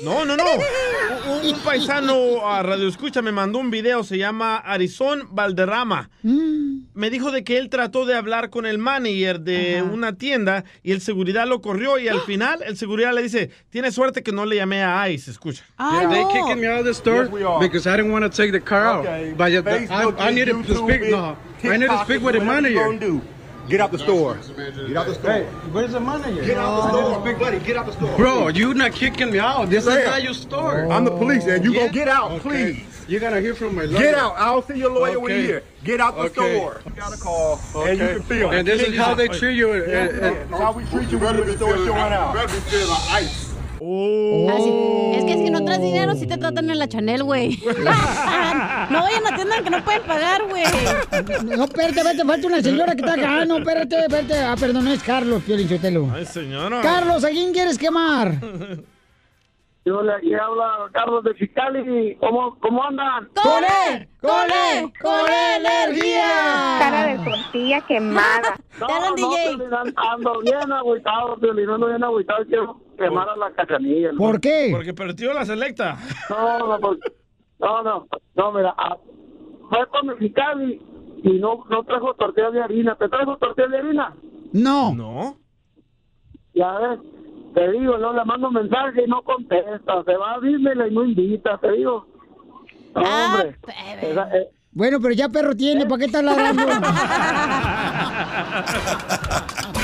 No, no, no. (laughs) Un, un paisano a Radio Escucha me mandó un video, se llama Arizón Valderrama. Mm. Me dijo de que él trató de hablar con el manager de una tienda y el seguridad lo corrió y al (gasps) final el seguridad le dice, tiene suerte que no le llamé a ICE, escucha. Yeah, they kicking me out of the store because I didn't want to take the car out. But I, I needed to speak. No, I needed to speak with the manager. Get out the store. Get out the store. Hey, where's the manager? Get out the store, big buddy. Get out the store. Bro, you not kicking me out. This is Sam, not your store. I'm the police, and you gonna get out, Okay. please. You're gonna hear from my lawyer. Get out. I'll see your lawyer when you're here. Get out the Okay. store. You got a call, and you can feel it. And this is how they treat you. Yeah, uh, yeah. uh, That's how we treat you when you're in the store showing out. Better be feeling like Ah, sí. Es que si no traes dinero, sí te tratan en la Chanel, güey. (laughs) no vayan a tiendas que no pueden pagar, güey. No, espérate, espérate, falta una señora que está acá. No, espérate, espérate. Ah, perdón, no es Carlos, Piolín Sotelo. Ay, señora. Carlos, ¿a quién quieres quemar? (laughs) Yo le aquí habla Carlos de Ficali. ¿Cómo, cómo andan? ¡Con él! ¡Con él! ¡Con energía! Cara de (laughs) tortilla quemada. (laughs) No, no, Piolín, ando- ando bien agüitado, Piolín, ando bien agüitado. Quiero quemar a la cachanilla. ¿no? ¿Por qué? Porque perdió la selecta. No, no, porque- no, no, no, mira, ah, fue con Mexicali y no, no trajo tortilla de harina. ¿Te trajo tortilla de harina? No. No. Ya ves, te digo, no le mando mensaje y no contesta. Se va a Disney y no invita, te digo. No, hombre. Esa- eh, Bueno, pero ya perro tiene, ¿para qué estás ladrando? (laughs)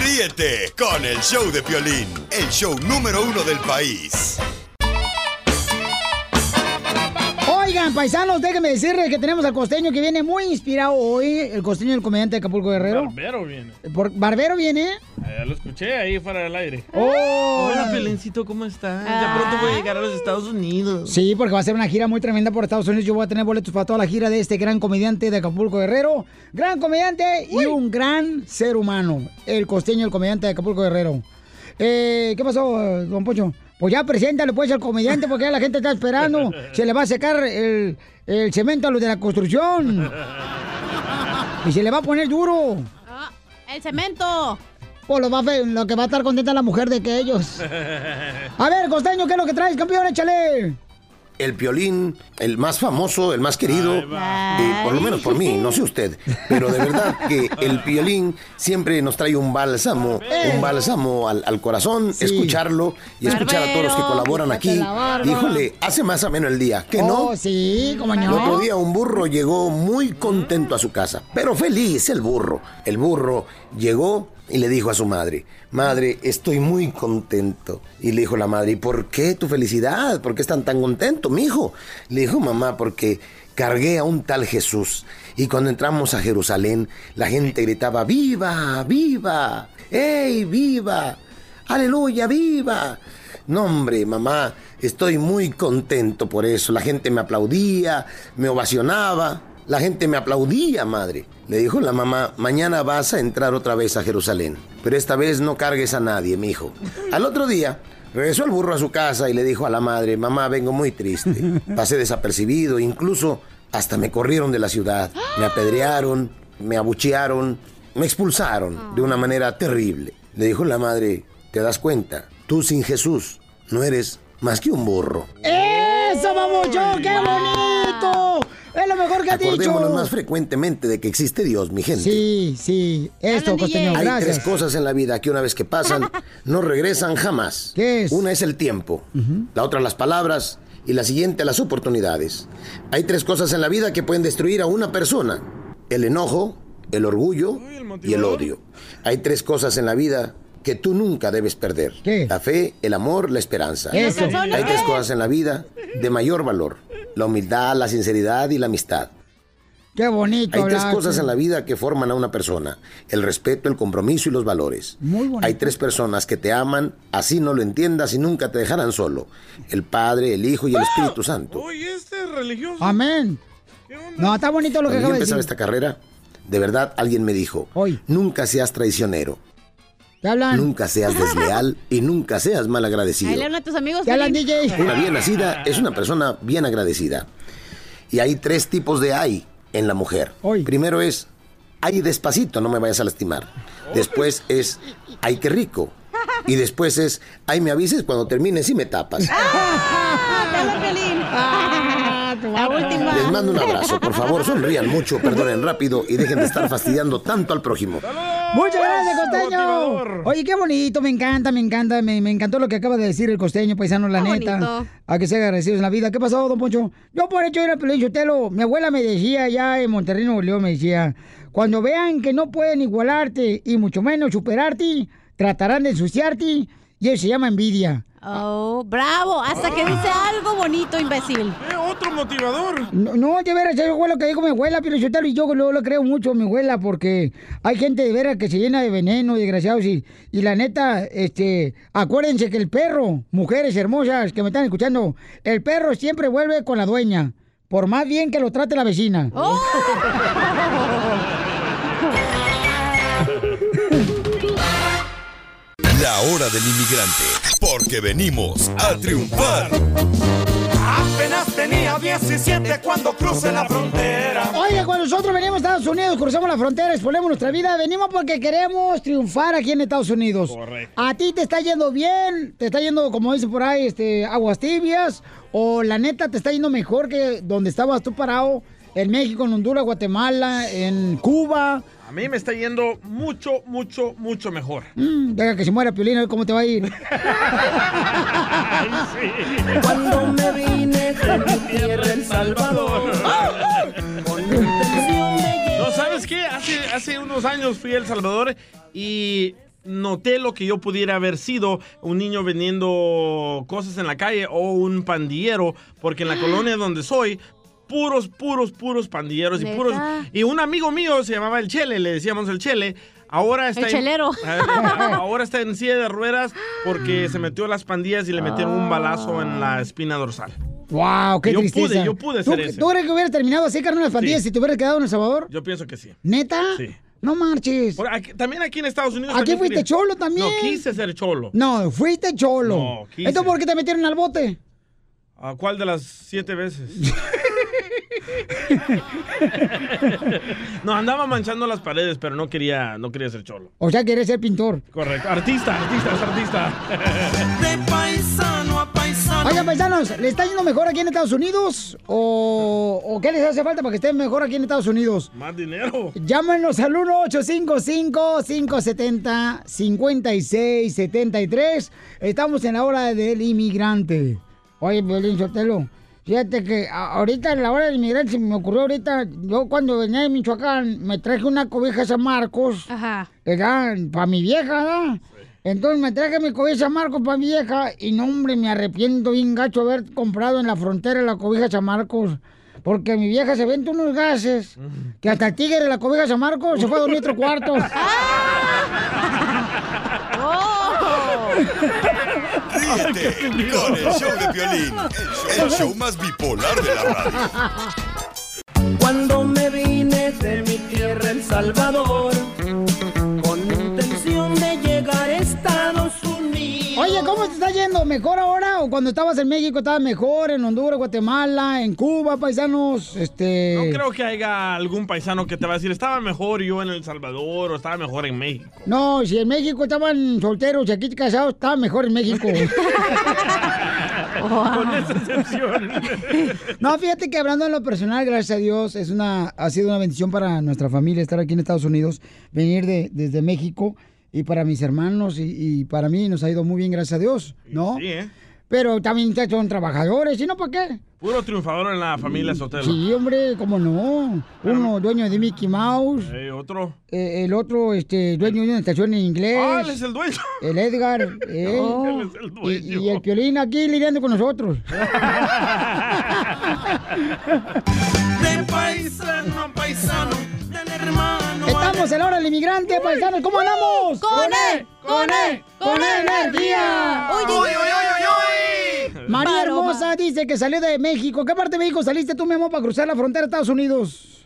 Ríete con el show de Piolín, el show número uno del país. Oigan, paisanos, déjenme decirles que tenemos al costeño que viene muy inspirado hoy, el costeño del comediante de Acapulco Guerrero. Barbero viene. Por- ¿Barbero viene? Ah, Ya lo escuché ahí fuera del aire. Oh. Hola, Pelencito, ¿cómo estás? Ya pronto voy a llegar a los Estados Unidos. Sí, porque va a ser una gira muy tremenda por Estados Unidos. Yo voy a tener boletos para toda la gira de este gran comediante de Acapulco Guerrero. Gran comediante y un gran ser humano. El costeño, el comediante de Acapulco Guerrero. Eh, ¿Qué pasó, don Pocho? Pues ya preséntale pues al comediante porque ya la gente está esperando. Se le va a secar el, el cemento a los de la construcción. Y se le va a poner duro. El cemento. Pues lo, va a lo que va a estar contenta la mujer de que ellos. A ver, costeño, ¿qué es lo que traes, campeón? Échale. El piolín, el más famoso, el más querido, eh, por lo menos por mí, no sé usted, pero de verdad que el piolín siempre nos trae un bálsamo, un bálsamo al, al corazón, escucharlo y escuchar a todos los que colaboran aquí. Híjole, hace más ameno el día, ¿que no? Oh, sí, cómo no. El otro día un burro llegó muy contento a su casa, pero feliz el burro. El burro llegó y le dijo a su madre, madre, estoy muy contento. Y le dijo la madre, ¿y por qué tu felicidad? ¿Por qué están tan contento, mijo? Le dijo, mamá, porque cargué a un tal Jesús. Y cuando entramos a Jerusalén, la gente gritaba, ¡viva, viva! ¡Ey, viva! ¡Aleluya, viva! No, hombre, mamá, estoy muy contento por eso. La gente me aplaudía, me ovacionaba. La gente me aplaudía, madre. Le dijo la mamá, mañana vas a entrar otra vez a Jerusalén. Pero esta vez no cargues a nadie, mi hijo. Al otro día, regresó el burro a su casa y le dijo a la madre, mamá, vengo muy triste. Pasé desapercibido, incluso hasta me corrieron de la ciudad. Me apedrearon, me abuchearon, me expulsaron de una manera terrible. Le dijo la madre, ¿te das cuenta? Tú sin Jesús no eres más que un burro. ¡Eso, babuchón! ¡Qué bonito! Es lo mejor que Acordémonos dicho. más frecuentemente de que existe Dios, mi gente. Sí, sí. Esto, costeño, Hay gracias. tres cosas en la vida que una vez que pasan (laughs) no regresan jamás. ¿Qué es? Una es el tiempo, la otra las palabras y la siguiente las oportunidades. Hay tres cosas en la vida que pueden destruir a una persona. El enojo, el orgullo y el odio. Hay tres cosas en la vida que tú nunca debes perder. La fe, el amor, la esperanza. Eso. Hay tres cosas en la vida de mayor valor. La humildad, la sinceridad y la amistad. Qué bonito. Hay tres cosas en la vida que forman a una persona. El respeto, el compromiso y los valores. Muy bonito. Hay tres personas que te aman, así no lo entiendas y nunca te dejarán solo. El Padre, el Hijo y el Espíritu Santo. Oye, este es religioso. Amén. No, está bonito lo que Cuando yo acaba de empezaba decir. esta carrera, de verdad alguien me dijo, nunca seas traicionero, ¿Te hablan? nunca seas desleal y nunca seas mal Ahí agradecido. le hablan a tus amigos. ¿Te hablan. DJ? Una bien nacida es una persona bien agradecida. Y hay tres tipos de ay en la mujer. Primero es ay despacito, no me vayas a lastimar. Después es ay qué rico. Y después es ay me avises cuando termines y me tapas. Ah, te. La última. Les mando un abrazo. Por favor, sonrían mucho, perdonen rápido y dejen de estar fastidiando tanto al prójimo. Muchas gracias, costeño. Oye, qué bonito, me encanta, me encanta, me, me encantó lo que acaba de decir el costeño, paisano, la Qué neta. bonito. A que se agradecidos en la vida. ¿Qué pasó, don Poncho? Yo por hecho era Pelín Chotelo. Mi abuela me decía ya en Monterrey, Nuevo León, me decía, cuando vean que no pueden igualarte y mucho menos superarte, tratarán de ensuciarte y eso se llama envidia. Oh, bravo. Hasta que dice algo bonito, imbécil. Eh, otro motivador. No, no, de veras, eso fue lo que dijo mi abuela, Pio Lizotelo, y yo lo, lo creo mucho, mi abuela, porque hay gente de veras que se llena de veneno, desgraciados, y, y la neta, este, acuérdense que el perro, mujeres hermosas que me están escuchando, el perro siempre vuelve con la dueña, por más bien que lo trate la vecina. (laughs) La hora del inmigrante, porque venimos a triunfar. Apenas tenía 17 cuando crucé la frontera. Oye, cuando nosotros venimos a Estados Unidos, cruzamos la frontera, exponemos nuestra vida, venimos porque queremos triunfar aquí en Estados Unidos. Correcto. A ti te está yendo bien, te está yendo, como dice por ahí, este, aguas tibias, o la neta te está yendo mejor que donde estabas tú parado, en México, en Honduras, Guatemala, en Cuba. A mí me está yendo mucho, mucho, mucho mejor. Mm, deja que se muera Piolín, a ver cómo te va a ir. (laughs) Cuando me vine de mi tierra, El Salvador. (laughs) No, ¿sabes qué? Hace, hace unos años fui a El Salvador y noté lo que yo pudiera haber sido un niño vendiendo cosas en la calle o un pandillero, porque en la colonia donde soy, puros, puros, puros pandilleros y puros... Y un amigo mío se llamaba El Chele, le decíamos El Chele. Ahora está El en- chelero. (laughs) ahora está en silla de ruedas porque se metió a las pandillas y le metieron un balazo en la espina dorsal. ¡Wow! ¡Qué Yo tristeza! pude, yo pude ¿Tú, ser ese. ¿Tú crees que hubieras terminado así, carnal, las pandillas, Sí. si te hubieras quedado en El Salvador? Yo pienso que sí. ¿Neta? Sí. No marches. Por aquí- también aquí en Estados Unidos. Aquí fuiste quería- cholo también. No, quise ser cholo. No, fuiste cholo. No, quise. ¿Entonces por qué te metieron al bote? ¿A cuál de las siete veces? (laughs) no, andaba manchando las paredes, pero no quería, no quería ser cholo. O sea, quieres ser pintor. Correcto. Artista, artista, es artista. De paisano a paisano. Oiga, Oigan, paisanos, ¿le está yendo mejor aquí en Estados Unidos? ¿O, o qué les hace falta para que estén mejor aquí en Estados Unidos? Más dinero. Llámenos al 1-855-570-5673. Estamos en la hora del inmigrante. Oye, Violín Sotelo, fíjate que ahorita en la hora del inmigrante se me ocurrió ahorita, yo cuando venía de Michoacán me traje una cobija San Marcos. Ajá. Para mi vieja, ¿verdad? Entonces me traje mi cobija San Marcos para mi vieja y no, hombre, me arrepiento bien gacho haber comprado en la frontera la cobija San Marcos. Porque mi vieja se vende unos gases. Que hasta el tigre de la cobija San Marcos se fue a dormir otro cuarto. (laughs) (laughs) Ríete con el show de Piolín, el, el show más bipolar de la radio. Cuando me vine de mi tierra, El Salvador, ¿cómo te está yendo? ¿Mejor ahora o cuando estabas en México estabas mejor? ¿En Honduras, Guatemala, en Cuba, paisanos? Este... No creo que haya algún paisano que te va a decir, estaba mejor yo en El Salvador o estaba mejor en México. No, si en México estaban solteros y aquí casados, estaba mejor en México. (laughs) Con esa excepción. (laughs) No, fíjate que hablando en lo personal, gracias a Dios, es una, ha sido una bendición para nuestra familia estar aquí en Estados Unidos, venir de, desde México y para mis hermanos y, y para mí nos ha ido muy bien, gracias a Dios, ¿no? Sí, ¿eh? Pero también ustedes son trabajadores, ¿y no para qué? Puro triunfador en la familia Sotelo. Sí, hombre, cómo no. Uno dueño de Mickey Mouse. Eh, otro. eh, el otro, este, dueño de una estación en inglés. Ah, él es el dueño. El Edgar. (laughs) ¿eh? No, él es el y, y el Piolín aquí lidiando con nosotros. (laughs) De paisano a paisano, del hermano. Estamos en la hora del inmigrante, paisanos. ¿Cómo andamos? ¡Con él! ¡Con él! ¡Con energía! ¡Uy, uy, uy, uy, uy! María. Hermosa dice que salió de México. ¿Qué parte de México saliste tú, mi amor, para cruzar la frontera de Estados Unidos?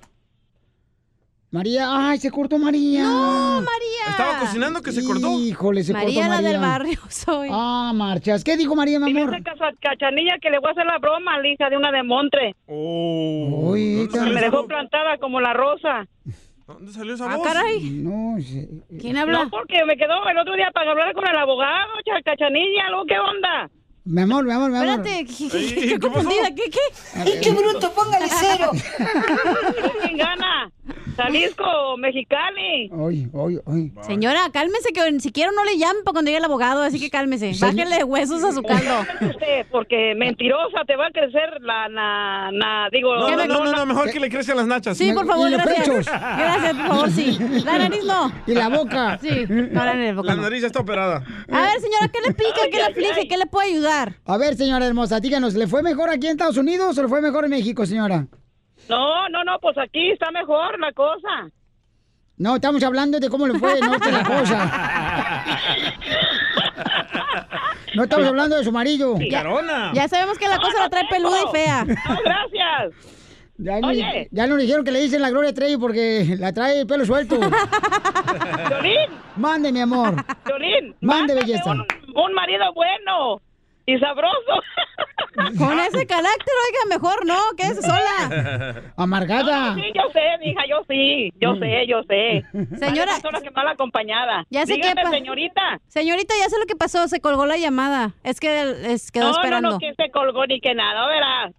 María, ay, se cortó María. No, María. Estaba cocinando que se cortó. Híjole, se María, cortó la María. del barrio soy. Ah, marchas. ¿Qué dijo María, mi amor? Dice Casa- Cachanilla que le voy a hacer la broma a la hija de una de Montre. Oh. Uy, Que me dejó plantada como la rosa. ¿Dónde salió esa Ah, voz? caray. No, sé. ¿Quién No, porque me quedó el otro día para hablar con el abogado, cha- Cachanilla, ¿luego qué onda? Mi amor, mi amor, mi amor. Espérate, qué ¿qué confundida, ¿qué, qué? ¡Ay, qué bruto! ¡Póngale cero! (laughs) ¿Quién gana? Jalisco, Mexicali. Ay, ay, ay. Señora, cálmese que ni siquiera no le llaman para cuando llegue el abogado, así que cálmese. Bájele huesos a su caldo. (laughs) Usted, porque mentirosa te va a crecer la, na, na- digo... No, no, no, no, no, mejor que le crezcan las nachas. Sí, por favor, Y los gracias. pechos. Gracias, por favor, sí. La nariz no. Y la boca. Sí, no, la nariz, boca La no. nariz ya está operada. A ver, señora, ¿qué le pica? ¿Qué le aflige? ¿Qué le puede ayudar? A ver, señora hermosa, díganos, ¿le fue mejor aquí en Estados Unidos o le fue mejor en México, señora? No, no, no, pues aquí está mejor la cosa. No, estamos hablando de cómo le fue, no de la cosa. No estamos hablando de su marido. Ya, ya sabemos que la cosa la trae peluda y fea. gracias. Ya, no- Oye. ya nos dijeron que le dicen la Gloria Trevi porque la trae el pelo suelto. (laughs) Violín, Mande, mi amor. Violín. Mande, belleza. Un, un marido bueno y sabroso. (laughs) Con ese carácter, oiga, mejor no, quédese sola. (laughs) Amargada. Sí, yo sé, mija, yo sí, yo sé, yo sé. (laughs) Señora- Hay sola que mal acompañada. Ya sé Dígame, qué señorita. Señorita, ya sé lo que pasó, se colgó la llamada. Es que es, quedó no, esperando. no, no, que se colgó ni que nada, ¿o verás?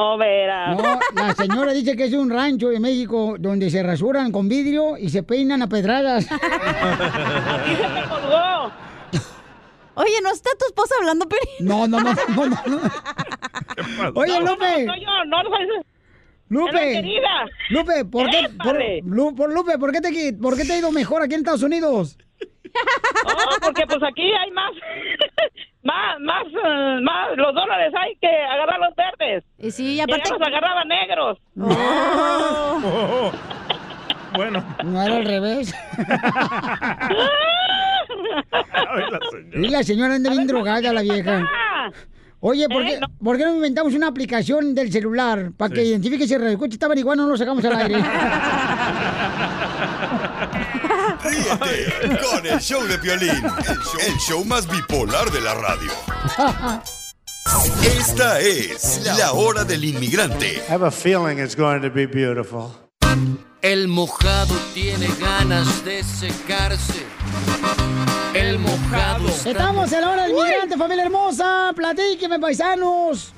¿O verás? No, la señora dice que es un rancho de México donde se rasuran con vidrio y se peinan a pedradas. se colgó. Oye, ¿no está tu esposa hablando, Peri? No, no, no, (laughs) no, no. no. Oye, No, no, Lupe. No, yo, no, no, Lupe. Lupe, ¿por qué, por, Épale. Lu- por- Lupe, ¿por qué, te, ¿por qué te ha ido mejor aquí en Estados Unidos? Oh, porque pues aquí hay más, (laughs) más, más, eh, más, los dólares hay que agarrar los verdes. Y sí, y Y aparte... los agarraba negros. Oh. (laughs) Bueno. No era al revés. Y la señora anda bien drogada, la vieja. Oye, ¿por qué, ¿por qué no inventamos una aplicación del celular para que identifique si el escucha está marihuana o no lo sacamos al aire? (laughs) Ríete con el show de Piolín, el show, el show más bipolar de la radio. (laughs) Esta es la hora del inmigrante. I have a feeling it's going to be beautiful. El mojado tiene ganas de secarse. El mojado está- Estamos en la hora del migrante, familia hermosa. Platíqueme, paisanos.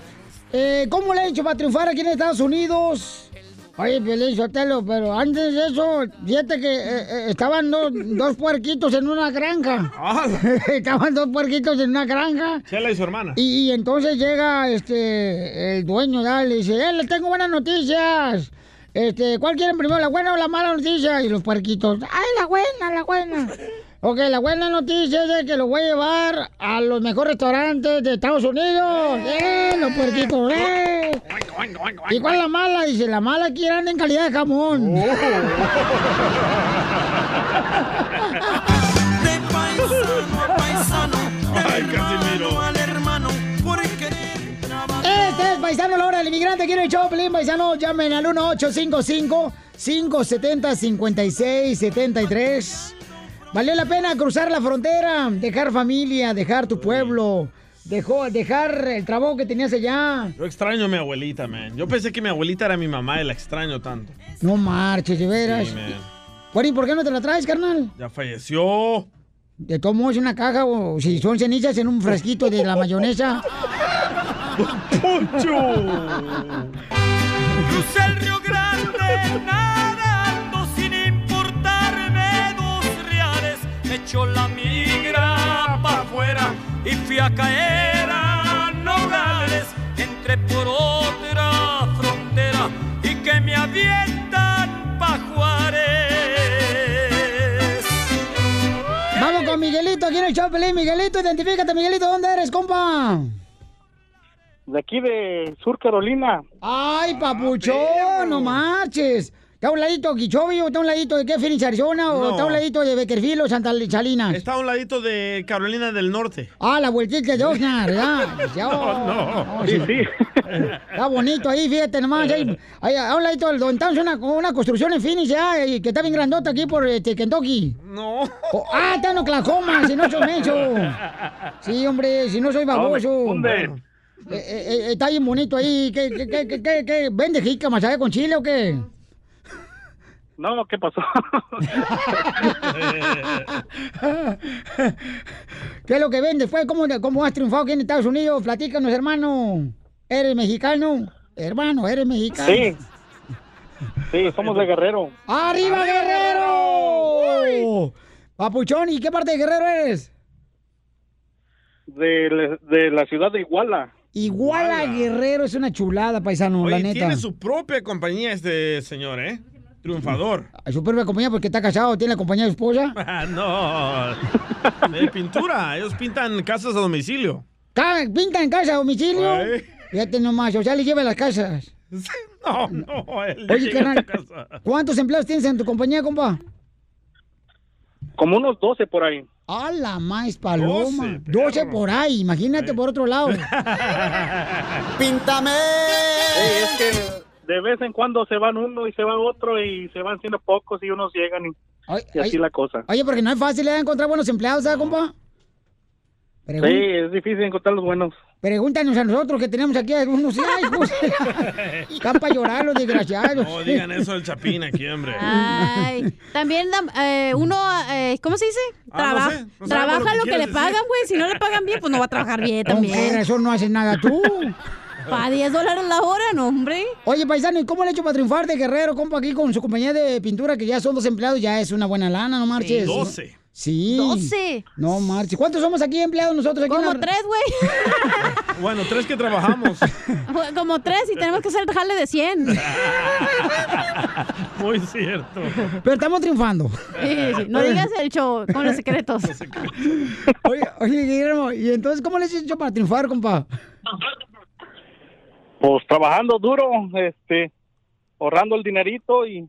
Eh, ¿Cómo le he hecho para triunfar aquí en Estados Unidos? Oye, Piolín Sotelo, pero antes de eso, fíjate que eh, eh, estaban dos, dos puerquitos en una granja. (laughs) estaban dos puerquitos en una granja. Chela y su hermana. Y, y entonces llega este el dueño, ya, le dice, eh, les tengo buenas noticias. Este, ¿cuál quieren primero, la buena o la mala noticia? Y los puerquitos, ay, la buena, la buena. (laughs) Ok, la buena noticia es de que lo voy a llevar a los mejores restaurantes de Estados Unidos. ¡Eh, los puerquitos! ¡Eh! ¿Y cuál es la mala? Dice, la mala aquí anda en calidad de jamón. (laughs) Ay, Casimiro. Paisano, la hora del inmigrante. Quiere el show, Pelín, Paisano. Llamen al 1855-570-5673. Valió la pena cruzar la frontera, dejar familia, dejar tu pueblo, dejó, dejar el trabajo que tenías allá. Yo extraño a mi abuelita, man. Yo pensé que mi abuelita era mi mamá y la extraño tanto. No marches, de veras. Sí, man. Bueno, ¿y por qué no te la traes, carnal? Ya falleció. De todos modos, una caja o si son cenizas en un frasquito de la mayonesa. ¡Poncho! Crucé el Río Grande nadando sin importarme dos reales. Me echó la migra para afuera y fui a caer a Nogales. Entré por otra frontera y que me avientan pa' Juárez. Vamos con Miguelito, aquí en el show, Pelín. Miguelito, identifícate, Miguelito, ¿dónde eres, compa? De aquí de Sur Carolina. Ay, papuchón, no marches. ¿Está a un ladito de Quichobi o está a un ladito de qué, Phoenix, Arizona? ¿O No. está a un ladito de Beckerfield o Santa Salinas? Está a un ladito de Carolina del Norte. Ah, la vueltita de Oxnard, (laughs) ya. Ya, No, no. sí. Sí, sí. Está bonito ahí, fíjate nomás. Ahí, ahí a un ladito del donde estamos una, una construcción en Phoenix ya, y que está bien grandota aquí por este, Kentucky. No. Oh, ah, está en Oklahoma, si no soy menso. Sí, hombre, si no soy baboso. ¿Dónde? Eh, eh, eh, está bien bonito ahí. ¿Qué, qué, qué, qué, qué? ¿Vende jícamas, ¿sabes? ¿Con chile o qué? No, ¿qué pasó? (laughs) ¿Qué es lo que vende? Pues, ¿cómo, ¿Cómo has triunfado aquí en Estados Unidos? Platícanos, hermano. ¿Eres mexicano? Hermano, ¿eres mexicano? Sí. Sí, somos de Guerrero. ¡Arriba, Guerrero! Papuchón, ¿y qué parte de Guerrero eres? De, de la ciudad de Iguala. Iguala Guerrero es una chulada, paisano, Oye, la neta. tiene su propia compañía este señor, ¿eh? Triunfador. Su propia compañía porque está casado, tiene la compañía de esposa. (laughs) Ah, no. De pintura. Ellos pintan casas a domicilio. ¿Pintan en casa a domicilio? Ay. Fíjate nomás, o sea, le lleva las casas. (laughs) No, no. Él Oye, carnal. ¿cuántos empleados tienes en tu compañía, compa? Como unos 12 por ahí. A la más paloma. 12, 12, por ahí, imagínate por otro lado. (laughs) ¡Píntame! es que de vez en cuando se van uno y se va otro y se van siendo pocos y unos llegan y, y así ay. la cosa. Oye, porque no es fácil ¿eh? encontrar buenos empleados, ¿sabes, compa? Pregun- Sí, es difícil encontrar los buenos. Pregúntanos a nosotros que tenemos aquí algunos. (laughs) Ay, pues, están para llorar los desgraciados. No digan eso del chapín aquí, hombre. Ay, también da- eh, uno, eh, ¿cómo se dice? Ah, no Traba- sé, no sabemos trabaja lo que lo que quieres le pagan, güey. Si no le pagan bien, pues no va a trabajar bien ¿Con qué también. razón no haces nada tú? Para 10 dólares la hora, no, hombre. Oye, paisano, ¿y cómo le he hecho para triunfar de Guerrero, compa, aquí con su compañía de pintura, que ya son dos empleados, ya es una buena lana, no marches? Sí. 12. Sí. 12. No marches. ¿Cuántos somos aquí empleados nosotros aquí? en Como la- tres, güey. (laughs) Bueno, tres que trabajamos. (laughs) Como tres y tenemos que hacer el jale de 100. (laughs) Muy cierto. Pero estamos triunfando. Sí, sí. No digas el show con los secretos. Oye, oye, Guillermo, ¿y entonces cómo le has hecho para triunfar, compa? Pues trabajando duro, este, ahorrando el dinerito y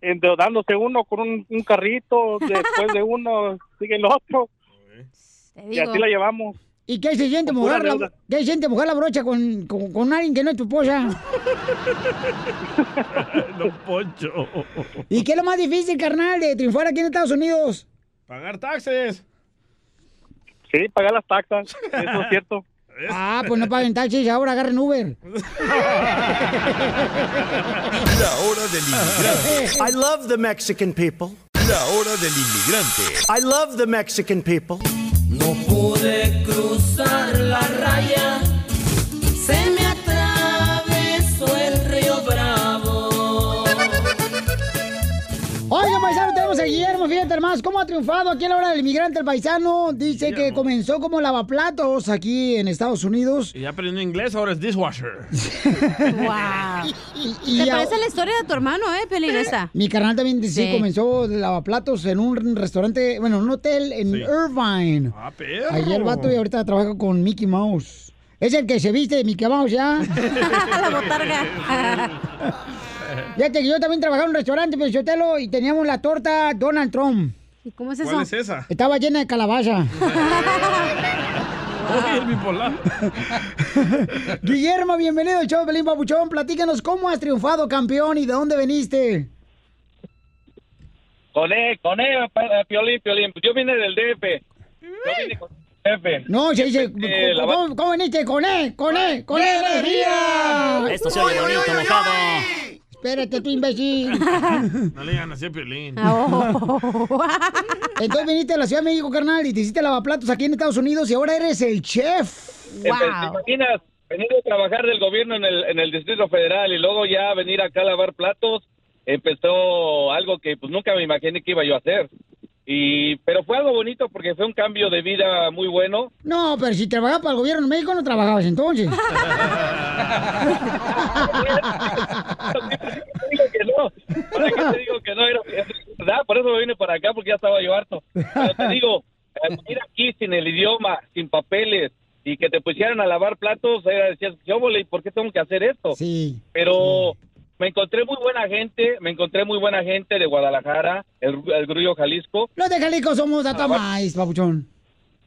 endeudándose uno con un, un carrito, después de uno sigue el otro. Y así la llevamos. ¿Y qué se siente mojar la, qué se siente mojar la brocha con, con, con alguien que no es tu esposa? (laughs) Don Poncho. ¿Y qué es lo más difícil, carnal, de triunfar aquí en Estados Unidos? Pagar taxes. Sí, pagar las taxas, eso es cierto. Ah, pues no paguen taxis, ahora agarren Uber. La hora del inmigrante. I love the Mexican people. La hora del inmigrante. I love the Mexican people. No pude cruzar la raya, a fíjate hermanos, cómo ha triunfado aquí a la hora del inmigrante, el paisano. Dice que comenzó como lavaplatos aquí en Estados Unidos. Y ya aprendió inglés, ahora es dishwasher. (laughs) Wow. y Te ya- parece la historia de tu hermano, ¿eh, Pelín, esa? Mi carnal también sí, Sí. comenzó de lavaplatos en un restaurante, bueno, un hotel en Sí. Irvine. Ah, perro. Allí el vato y ahorita trabaja con Mickey Mouse. Es el que se viste de Mickey Mouse ya. (laughs) (laughs) la botarga. Fíjate que yo también trabajaba en un restaurante, Pelichotelo, y teníamos la torta Donald Trump. ¿Y cómo es ¿Cuál es esa? Estaba llena de calabaza. (laughs) (laughs) (laughs) Guillermo, bienvenido al show de Pelín Papuchón. Platícanos cómo has triunfado, campeón, y de dónde veniste. Con él, con él, pa- Piolín, Piolín. Yo vine del DF. Yo vine con el DF. No, se dice, Eh, ¿cómo, cómo veniste? Con él, con él, con él, energía. Esto se oye bonito, mojado. Espérate, tú imbécil. No le digan así a Piolín. Entonces viniste a la Ciudad de México, carnal, y te hiciste lavaplatos aquí en Estados Unidos y ahora eres el chef. ¿Te imaginas venir a trabajar del gobierno en el, en el Distrito Federal y luego ya venir acá a lavar platos? Empezó algo que pues nunca me imaginé que iba yo a hacer. Y, pero fue algo bonito porque fue un cambio de vida muy bueno. No, pero si trabajabas para el gobierno de México, no trabajabas entonces. digo que no. ¿Para qué te digo que no? Era, verdad, por eso me vine para acá porque ya estaba yo harto. Pero te digo, eh, ir aquí sin el idioma, sin papeles y que te pusieran a lavar platos, era, decías, yo ¿y por qué tengo que hacer esto? Sí. Pero me encontré muy buena gente, me encontré muy buena gente de Guadalajara, el, el Grullo Jalisco. Los de Jalisco somos datamais, papuchón.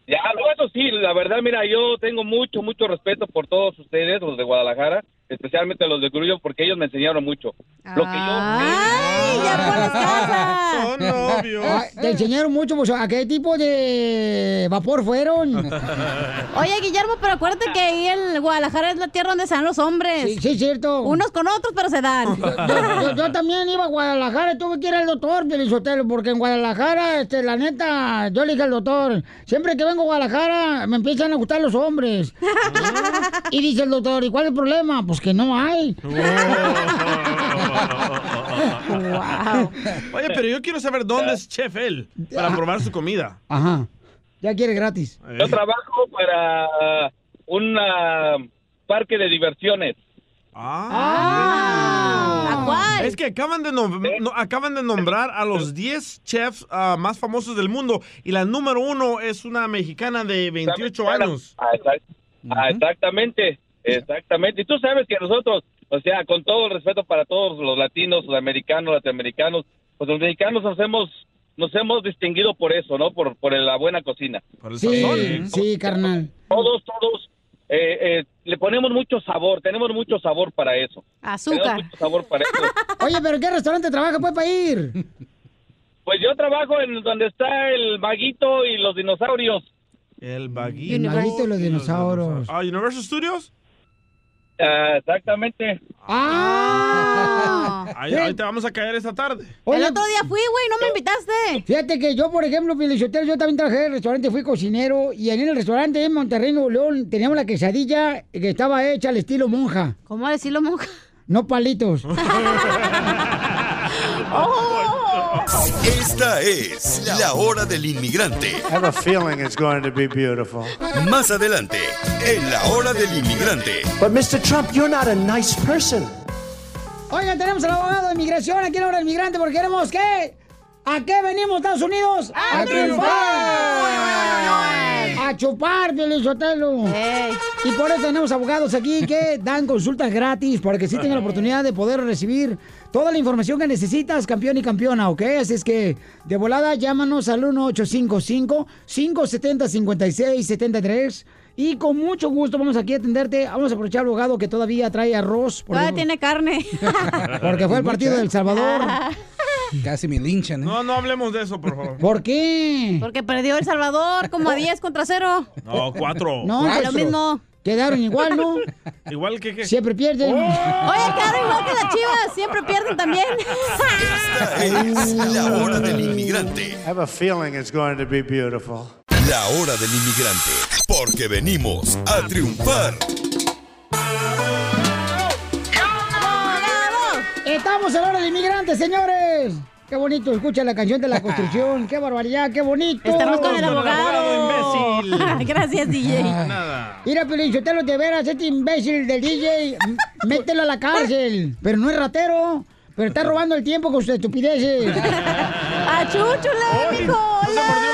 Ya, no, eso sí, la verdad, mira, yo tengo mucho, mucho respeto por todos ustedes, los de Guadalajara, especialmente los de Grullo, porque ellos me enseñaron mucho. Lo que yo... ¡Ay, ya por las casas! (laughs) Son novios. Ay, te enseñaron mucho, pues, ¿a qué tipo de vapor fueron? (laughs) Oye, Guillermo, pero acuérdate que ahí en Guadalajara es la tierra donde se dan los hombres. Sí, sí, cierto. Unos con otros, pero se dan. (laughs) Yo, yo- yo también iba a Guadalajara, tuve que ir al doctor, Pelizotelo, porque en Guadalajara, este, la neta, yo le dije al doctor, siempre que vengo a Guadalajara me empiezan a gustar los hombres. y dice el doctor, ¿y cuál es el problema? Pues que no hay. (laughs) Oye, pero yo quiero saber dónde es chef él para probar su comida. Ajá. Ya quiere gratis. Yo trabajo para un ah, parque de diversiones. Ah. Es que acaban de, no- acaban de nombrar a los 10 chefs ah, más famosos del mundo y la número uno es una mexicana de 28 años. Ah, exact- ah, exactamente, exactamente. Y tú sabes que nosotros, o sea, con todo el respeto para todos los latinos, los americanos, latinoamericanos, pues los mexicanos nos hemos nos hemos distinguido por eso, ¿no? Por, por la buena cocina. Sí, sí, carnal. Todos, todos eh, eh, le ponemos mucho sabor, tenemos mucho sabor para eso. Azúcar. Tenemos mucho sabor para eso. (laughs) Oye, pero ¿en qué restaurante trabaja, pues, para ir? Pues yo trabajo en donde está el maguito y los dinosaurios. El vaguito. El maguito y los dinosaurios. Ah, Universal Studios. Exactamente. ¡Ah! Ahí, ahí te vamos a caer esta tarde. Oye, El otro día fui, güey, no me invitaste. Fíjate que yo, por ejemplo, Pielichotero, yo también trabajé en el restaurante, fui cocinero, y en el restaurante en Monterrey, Nuevo León, teníamos la quesadilla que estaba hecha al estilo monja. ¿Cómo decirlo monja? No palitos. (laughs) Esta es la hora del inmigrante. I have a feeling it's going to be beautiful. Más adelante, en la hora del inmigrante. But Mr. Trump, you're not a nice person. Oigan, tenemos al abogado de inmigración aquí en la hora del inmigrante porque queremos que... ¿A qué venimos, Estados Unidos? ¡A triunfar! A chupar, Pielichotelo. Y por eso tenemos abogados aquí que dan consultas gratis para que sí tengan la oportunidad de poder recibir toda la información que necesitas, campeón y campeona, ¿ok? Así es que, de volada, llámanos al 1855-570-5673. Y con mucho gusto vamos aquí a atenderte. Vamos a aprovechar al abogado que todavía trae arroz. por- Todavía tiene carne. (laughs) Porque fue el partido de El Salvador. (laughs) Casi me linchan, ¿eh? No, no hablemos de eso, por favor. ¿Por qué? Porque perdió El Salvador como a 10 contra 0. No, cuatro. No, pues, lo mismo. Quedaron igual, ¿no? (laughs) Igual que qué. Siempre pierden. Oye, quedaron igual que las chivas. Siempre pierden también. Es la hora del inmigrante. I have a feeling it's going to be beautiful. La hora del inmigrante. Porque venimos a triunfar. Estamos en la hora del inmigrante, señores. Qué bonito, escucha la canción de la construcción. Qué barbaridad, qué bonito. Estamos con el abogado. (laughs) Gracias, DJ. Nada. Mira, Pelichotelo, de veras, este imbécil del DJ, mételo a la cárcel. Pero no es ratero, pero está robando el tiempo con sus estupideces. (laughs) ¡Achúchule, mijo! ¡Hola!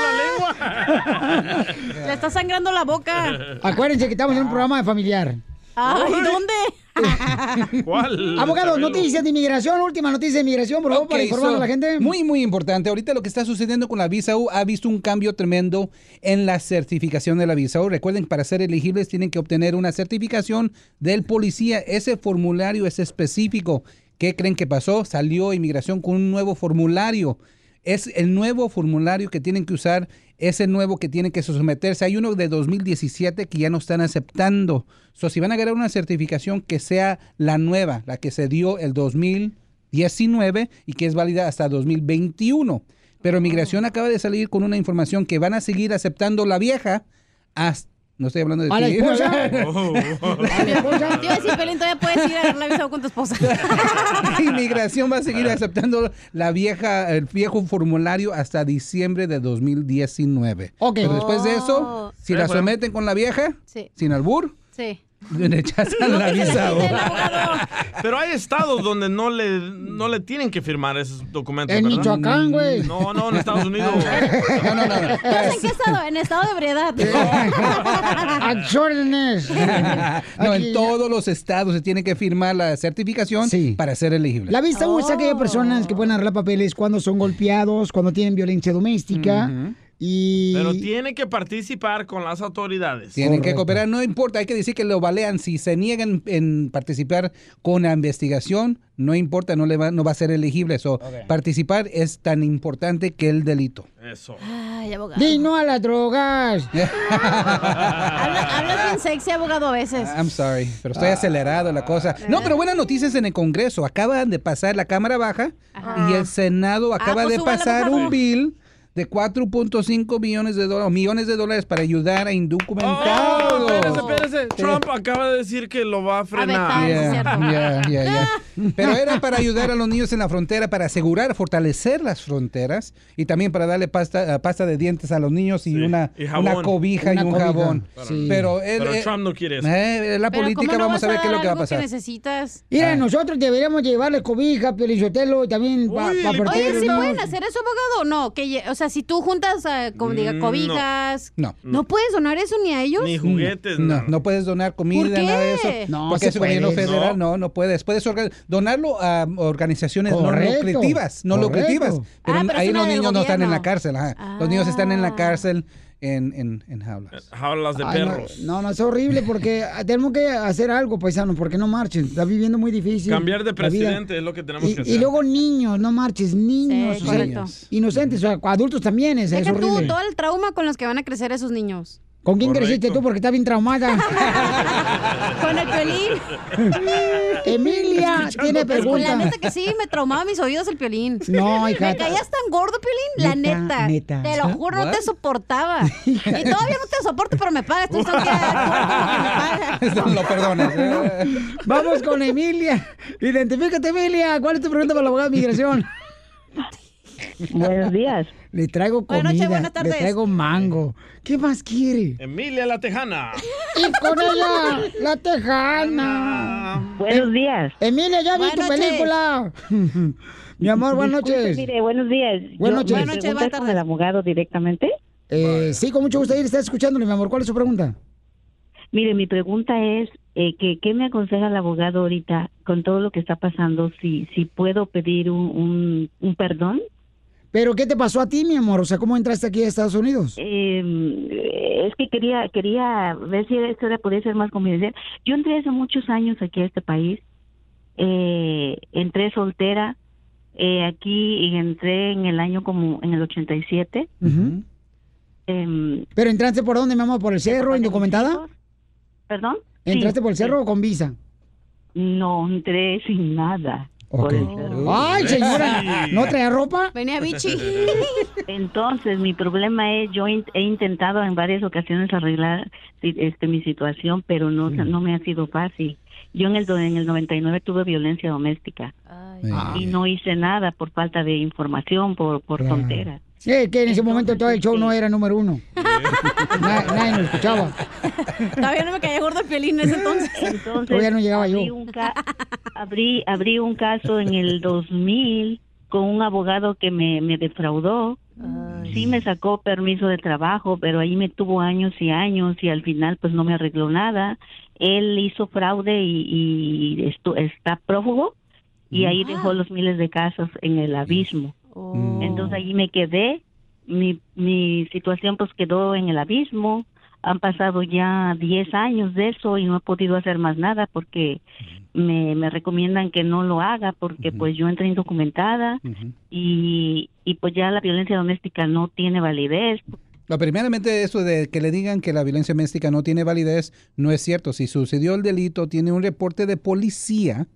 Le está sangrando la boca. Acuérdense que estamos en un programa de familiar. Ay, ¿dónde? (laughs) ¿Cuál? Abogado, noticias de inmigración, última noticia de inmigración, por favor, para informar a la gente. Muy, muy importante. Ahorita lo que está sucediendo con la visa U ha visto un cambio tremendo en la certificación de la visa U. Recuerden, para ser elegibles tienen que obtener una certificación del policía. Ese formulario es específico. ¿Qué creen que pasó? Salió inmigración con un nuevo formulario. Es el nuevo formulario que tienen que usar, es el nuevo que tienen que someterse. Hay uno de 2017 que ya no están aceptando. So, si van a agarrar una certificación que sea la nueva, la que se dio el 2019 y que es válida hasta 2021. Pero Migración acaba de salir con una información que van a seguir aceptando la vieja hasta... No estoy hablando de ¿A la ti. esposa? (laughs) Te iba a decir, Pelín, todavía puedes ir a dar la visa con tu esposa. (laughs) Inmigración va a seguir aceptando la vieja, el viejo formulario hasta diciembre de 2019. Ok. Pero después de Oh. eso, si Eh, la bueno. someten con la vieja, Sí. sin albur, Sí. (laughs) rechazan la visa. Pero hay estados donde no le, no le tienen que firmar esos documentos. En ¿verdad? Michoacán, güey. No, no, en Estados (laughs) Unidos. No, no, no. ¿Estás en qué estado? En estado de ebriedad. Acciones. (laughs) no, en todos los estados se tiene que firmar la certificación para ser elegible. La visa U es aquellas personas que pueden arreglar papeles cuando son golpeados, cuando tienen violencia doméstica. Y. Pero tiene que participar con las autoridades. Tienen que cooperar, no importa, hay que decir que lo balean. Si se niegan en participar con la investigación, no importa, no, le va, no va a ser elegible. Eso, Participar es tan importante que el delito. Eso. Ay, abogado. Di no a las drogas. (laughs) Habla- Hablas bien sexy, abogado, a veces. I'm sorry, pero estoy acelerado la cosa. No, pero buenas noticias en el Congreso. Acaban de pasar la Cámara Baja y el Senado acaba pues de pasar un bill de 4.5 millones de dólares, millones de dólares para ayudar a indocumentados. Oh, espérese, espérese. Trump acaba de decir que lo va a frenar. Yeah, yeah, yeah, yeah. (laughs) Pero era para ayudar a los niños en la frontera, para asegurar, fortalecer las fronteras y también para darle pasta, eh, pasta de dientes a los niños y, una, y una cobija Una y un cobija, jabón. sí. Pero, él, Pero eh, Trump no quiere eso. eh, la Pero política, ¿cómo no vamos a ver qué es lo que va a pasar. necesitas? Mira, Ah. nosotros deberíamos llevarle cobija, pelizotelo y también para pa Oye, ¿sí pueden hacer eso, abogado, o no? Que, o sea, si tú juntas, eh, como diga, Mm, cobijas... No. ¿No puedes donar eso ni a ellos? Ni juguetes, No, no. no puedes donar comida, ¿Por qué? nada de eso. No, porque se es gobierno federal, no, no puedes. Puedes donarlo a organizaciones Correcto, no lucrativas, no correcto. lucrativas. Pero, Ah, pero ahí los niños no están en la cárcel. ajá. Los niños están en la Ah. cárcel en, en, en jaulas. Jaulas de Ay, perros. No, no, es horrible porque (laughs) tenemos que hacer algo, paisanos, porque no marchen. Está viviendo muy difícil. Cambiar de presidente es lo que tenemos Y, que y hacer. luego niños, no marches, niños. Sí, o sea, correcto. inocentes, o sea, adultos también, es, es Deja tú horrible. todo el trauma con los que van a crecer esos niños. ¿Con quién Correcto. creciste tú? Porque estás bien traumada. (laughs) Con el piolín. (laughs) Emilia tiene La pregunta. neta que sí, me traumaba mis oídos el piolín. No, hija. Me caías tan gordo, piolín. La Neta, neta. neta. Te lo juro, no te soportaba. (laughs) Y todavía no te soporto, pero me pagas. Tú sabes que me pagas. Eso lo perdonas. eh. Vamos con Emilia. Identifícate, Emilia. ¿Cuál es tu pregunta para la abogada de migración? Buenos días. Le traigo comida, Buenas noches, buenas le tardes. traigo mango. ¿Qué más quiere? Emilia la Tejana. Y con ella, la tejana. Buenos días. Emilia, ya vi tu noches. película. Mi amor, buenas Disculpe, noches. Mire, buenos días. Buenas noches. Buenas noches, buenas tardes. el abogado directamente. Eh, sí, con mucho gusto ir. Está escuchándole, mi amor. ¿Cuál es su pregunta? Mire, mi pregunta es eh, que qué me aconseja el abogado ahorita con todo lo que está pasando, si si puedo pedir un, un, un perdón. ¿Pero qué te pasó a ti, mi amor? O sea, ¿cómo entraste aquí a Estados Unidos? Eh, es que quería quería ver si esto era- podía ser más convivencial. Yo entré hace muchos años aquí a este país. Eh, entré soltera eh, aquí y entré en el año como en el 87. Ujú. Em, ¿Pero entraste por dónde, mi amor? ¿Por el cerro, indocumentada? ¿Perdón? ¿Entraste Sí, por el cerro o con visa? No, entré sin nada. Cerro. Ay, señora, ¿no traía ropa? Venía bichi. (laughs) Entonces, mi problema es, yo in- he intentado en varias ocasiones arreglar este mi situación, pero no, no me ha sido fácil. Yo en el, do- en el 99 tuve violencia doméstica y no hice nada por falta de información, por, por tonteras. Sí, que en ese momento todo el show no era número uno. (laughs) Na- nadie nos escuchaba. Todavía no me caía gordo el piolín en ese entonces. Entonces, Todavía no llegaba abrí yo. Un abrí, abrí un caso en el 2000 con un abogado que me, me defraudó. Sí me sacó permiso de trabajo, pero ahí me tuvo años y años y al final pues no me arregló nada. Él hizo fraude y, y estu- está prófugo y ahí dejó los miles de casos en el abismo. Entonces allí me quedé, mi, mi situación pues quedó en el abismo, han pasado ya 10 años de eso y no he podido hacer más nada porque me, me recomiendan que no lo haga porque pues yo entré indocumentada y, y pues ya la violencia doméstica no tiene validez. No, primeramente eso de que le digan que la violencia doméstica no tiene validez no es cierto. Si sucedió el delito, tiene un reporte de policía,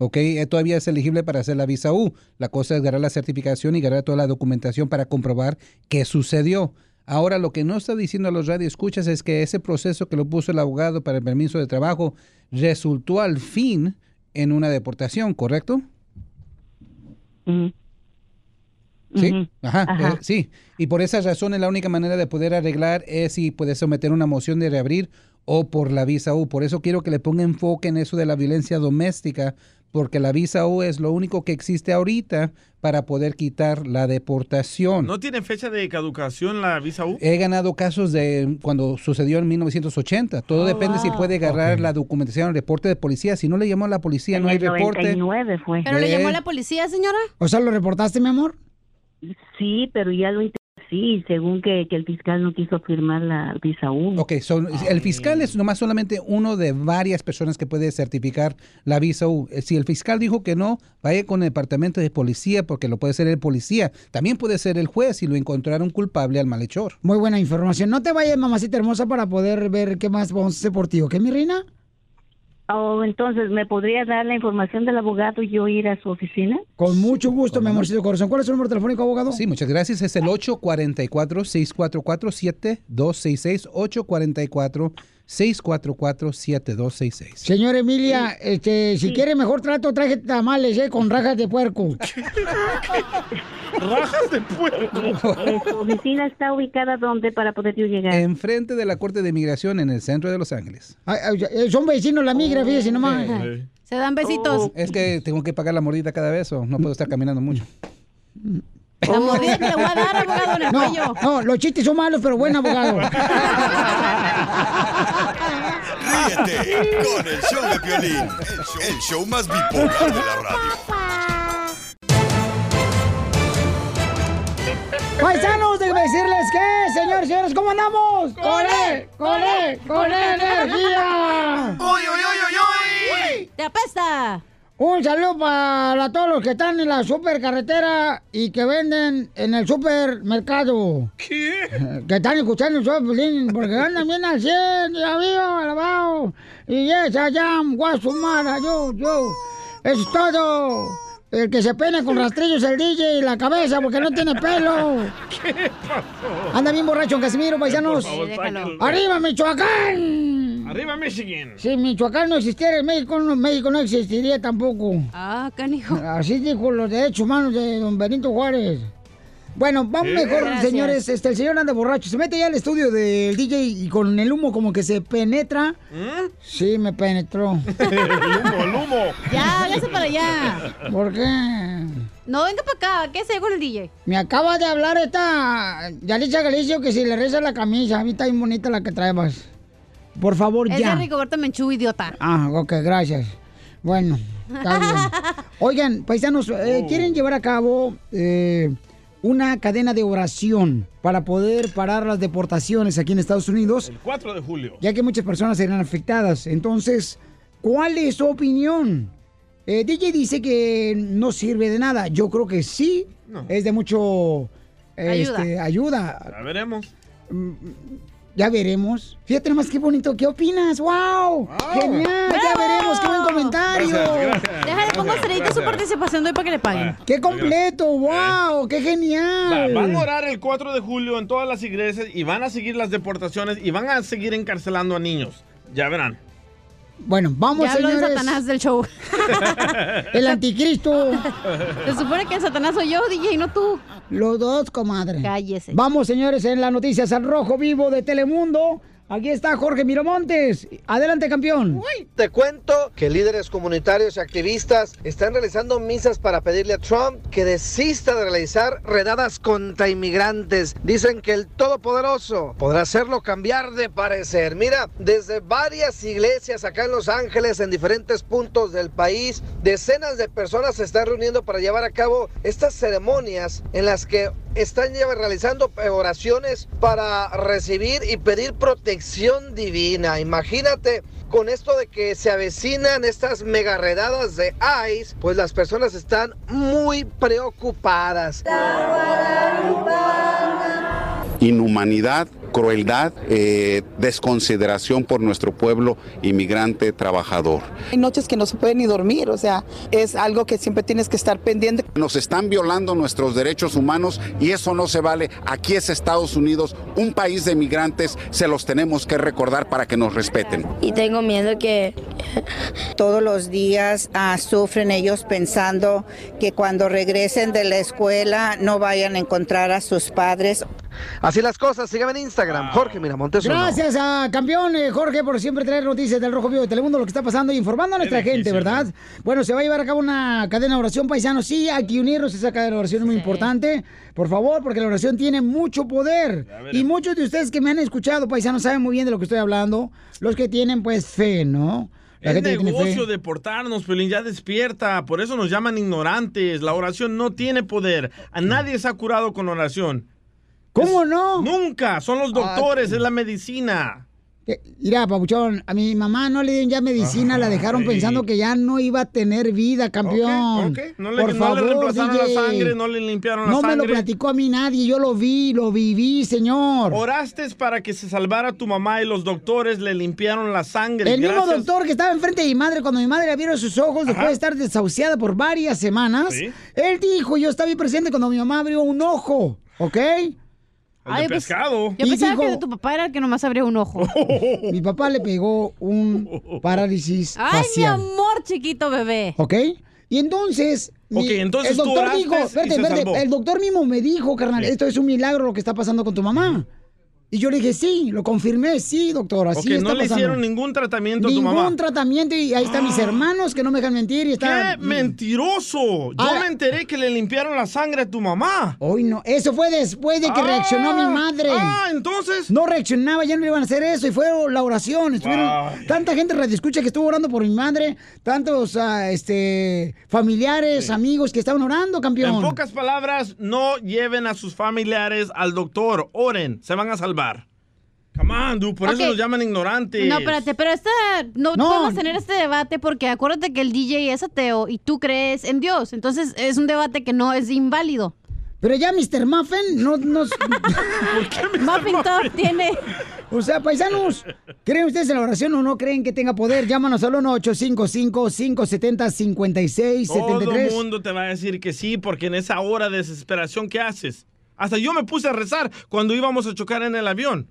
¿ok? Eh, Todavía es elegible para hacer la visa U. La cosa es ganar la certificación y ganar toda la documentación para comprobar qué sucedió. Ahora, lo que no está diciendo a los radioescuchas es que ese proceso que lo puso el abogado para el permiso de trabajo resultó al fin en una deportación, ¿correcto? Sí, ajá, Ajá. eh, sí. Y por esa razón es la única manera de poder arreglar es si puedes someter una moción de reabrir o por la visa U. Por eso quiero que le ponga enfoque en eso de la violencia doméstica, porque la visa U es lo único que existe ahorita para poder quitar la deportación. ¿No tiene fecha de caducación la visa U? He ganado casos de cuando sucedió en 1980. Todo depende si puede agarrar la documentación, el reporte de policía. Si no le llamó a la policía, no hay En el reporte. 99 fue. ¿Pero le Eh. llamó a la policía, señora? O sea, ¿lo reportaste, mi amor? Sí, pero ya lo intenté, sí, según que, que el fiscal no quiso firmar la visa 1. Ok, so, el fiscal es nomás solamente uno de varias personas que puede certificar la visa U. Eh, Si el fiscal dijo que no, vaya con el departamento de policía porque lo puede ser el policía. También puede ser el juez si lo encontraron culpable al malhechor. Muy buena información. No te vayas, mamacita hermosa, para poder ver qué más vamos a hacer por ti, ¿ok, mi reina? Oh, entonces, ¿me podría dar la información del abogado y yo ir a su oficina? Con mucho gusto, mi amorcito corazón. ¿Cuál es su número telefónico, abogado? Sí, muchas gracias. Es el 844-644-7266. 844-644-7266. Señor Emilia, este, si quiere mejor trato, traje tamales, ¿eh? Con rajas de puerco. (laughs) Rajas de puerco. Eh, ¿Su oficina está ubicada dónde para poder yo llegar? Enfrente de la Corte de Inmigración en el centro de Los Ángeles. Ay, ay, eh, son vecinos la migra, fíjese nomás. Se dan besitos. Es que tengo que pagar la mordida cada vez o no puedo estar caminando mucho. La mordida que le voy a dar, abogado, en el No, cuello. no, los chistes son malos, pero buen abogado. Ríete con el show de Piolín, el show más bipolar de la radio. Paisanos, déjenme decirles que, señores, señores, ¿cómo andamos? ¡Con él! ¡Con él! ¡Con energía! ¡Uy, uy, uy, uy, uy! ¡Te apesta! Un saludo para todos los que están en la supercarretera y que venden en el supermercado. ¿Qué? (laughs) Que están escuchando el show porque andan bien al 100, y arriba, alabado. Y yes, I am, guasumara, yo, yo. Eso es todo. El que se pene con rastrillos el DJ y la cabeza porque no tiene pelo. ¿Qué pasó? Anda bien borracho, Casimiro, paisanos. Favor. ¡Arriba, Michoacán! Arriba, Michigan. Si Michoacán no existiera, en México no, México no existiría tampoco. Ah, canijo. Así dijo los derechos humanos de don Benito Juárez. Bueno, vamos mejor, Gracias. señores. Este, el señor anda borracho. Se mete ya al estudio del DJ y con el humo como que se penetra. Sí, me penetró. (laughs) el humo, el humo. Ya, váyase para allá. ¿Por qué? No, venga para acá. ¿Qué se con el DJ? Me acaba de hablar esta Yalitza Galicio que si le reza la camisa. A mí está bien bonita la que traebas. Por favor, Es ya. de Rigoberto Menchú, idiota. Ah, ok, gracias. Bueno, está bien. (laughs) Oigan, paisanos, eh, ¿quieren llevar a cabo eh, una cadena de oración para poder parar las deportaciones aquí en Estados Unidos? El 4 de julio. Ya que muchas personas serán afectadas. Entonces, ¿cuál es su opinión? Eh, DJ dice que no sirve de nada. Yo creo que sí. No. Es de mucho Ayuda. este, ayuda. Ya veremos. Ya veremos. Fíjate nomás qué bonito. ¿Qué opinas? ¡Wow! ¡Genial! Ya veremos. ¡Qué buen comentario! Gracias, gracias. Déjale, pongo estrellita su participación de hoy para que le paguen. ¡Qué completo! ¡Wow! ¡Qué Va- genial! Van a orar el 4 de julio en todas las iglesias y van a seguir las deportaciones y van a seguir encarcelando a niños. Ya verán. Bueno, vamos, señores. Satanás del show. (laughs) El anticristo. Se supone que el Satanás soy yo, DJ, no tú. Los dos, comadre. Cállese. Vamos, señores, en las noticias al rojo vivo de Telemundo. Aquí está Jorge Miramontes. Adelante, campeón. Te cuento que líderes comunitarios y activistas están realizando misas para pedirle a Trump que desista de realizar redadas contra inmigrantes. Dicen que el Todopoderoso podrá hacerlo cambiar de parecer. Mira, desde varias iglesias acá en Los Ángeles, en diferentes puntos del país, decenas de personas se están reuniendo para llevar a cabo estas ceremonias en las que están realizando oraciones para recibir y pedir protección divina. Imagínate con esto de que se avecinan estas mega redadas de ICE, pues las personas están muy preocupadas. Inhumanidad, crueldad, eh, desconsideración por nuestro pueblo inmigrante trabajador. Hay noches que no se puede ni dormir, o sea, es algo que siempre tienes que estar pendiente. Nos están violando nuestros derechos humanos y eso no se vale. Aquí es Estados Unidos, un país de migrantes, se los tenemos que recordar para que nos respeten. Y tengo miedo que Todos los días ah, sufren ellos pensando que cuando regresen de la escuela no vayan a encontrar a sus padres. Así las cosas, síganme en Instagram, Jorge Miramontes. Gracias a campeón eh, Jorge por siempre traer noticias del Rojo Vivo de Telemundo, lo que está pasando y informando a nuestra gente, ¿verdad? Bueno, se va a llevar a cabo una cadena de oración paisano. Sí, hay que unirnos a esa cadena de oración es muy importante. Por favor, porque la oración tiene mucho poder. Y muchos de ustedes que me han escuchado, paisanos, saben muy bien de lo que estoy hablando. Los que tienen, pues, fe, ¿no? La Es negocio deportarnos, Pelín, ya despierta. Por eso nos llaman ignorantes. La oración no tiene poder. A nadie se ha curado con oración. ¿Cómo no? Nunca. Son los doctores, es la medicina. Eh, Mira, Pabuchón, a mi mamá no le dieron ya medicina, la dejaron pensando que ya no iba a tener vida, campeón. Ok, No le, Por no le favor, reemplazaron la sangre, no le limpiaron la No me sangre. lo platicó a mí nadie, yo lo vi, lo viví, señor. Oraste para que se salvara tu mamá y los doctores le limpiaron la sangre. El mismo doctor que estaba enfrente de mi madre, cuando mi madre abrió sus ojos después de estar desahuciada por varias semanas, Sí. él dijo, yo estaba ahí presente cuando mi mamá abrió un ojo, ¿ok? El de pescado. Yo Y pensaba dijo- que de tu papá era el que nomás abría un ojo. (laughs) Mi papá le pegó un parálisis Ay, mi amor, chiquito bebé. ¿Ok? Y entonces. Ok, entonces el doctor dijo, espérate, salvó. el doctor mismo me dijo, carnal, esto es un milagro lo que está pasando con tu mamá. Y yo le dije, sí, lo confirmé, sí, doctor, así Ok, está no le pasando. hicieron ningún tratamiento a tu Ningún mamá. tratamiento y ahí están mis hermanos que no me dejan mentir y. ¡Qué mentiroso! Yo Ah. me enteré que le limpiaron la sangre a tu mamá. Hoy no, eso fue después de que Ah. reaccionó mi madre. Ah, entonces. No reaccionaba, ya no iban a hacer eso y fue la oración. Estuvieron, tanta gente escucha que estuvo orando por mi madre, tantos ah, este, familiares, amigos que estaban orando, campeón. En pocas palabras, no lleven a sus familiares al doctor. Oren, se van a salvar. Come on, dude, por eso nos llaman ignorantes. No, espérate, pero esta, no, No. podemos tener este debate porque acuérdate que el DJ es ateo y tú crees en Dios. Entonces es un debate que no es inválido. Pero ya Mr. Muffin no nos... (laughs) Muffin Top tiene... O sea, paisanos, ¿creen ustedes en la oración o no creen que tenga poder? Llámanos al 1-855-570-5673. Todo el mundo te va a decir que sí, porque en esa hora de desesperación, ¿qué haces? Hasta yo me puse a rezar cuando íbamos a chocar en el avión.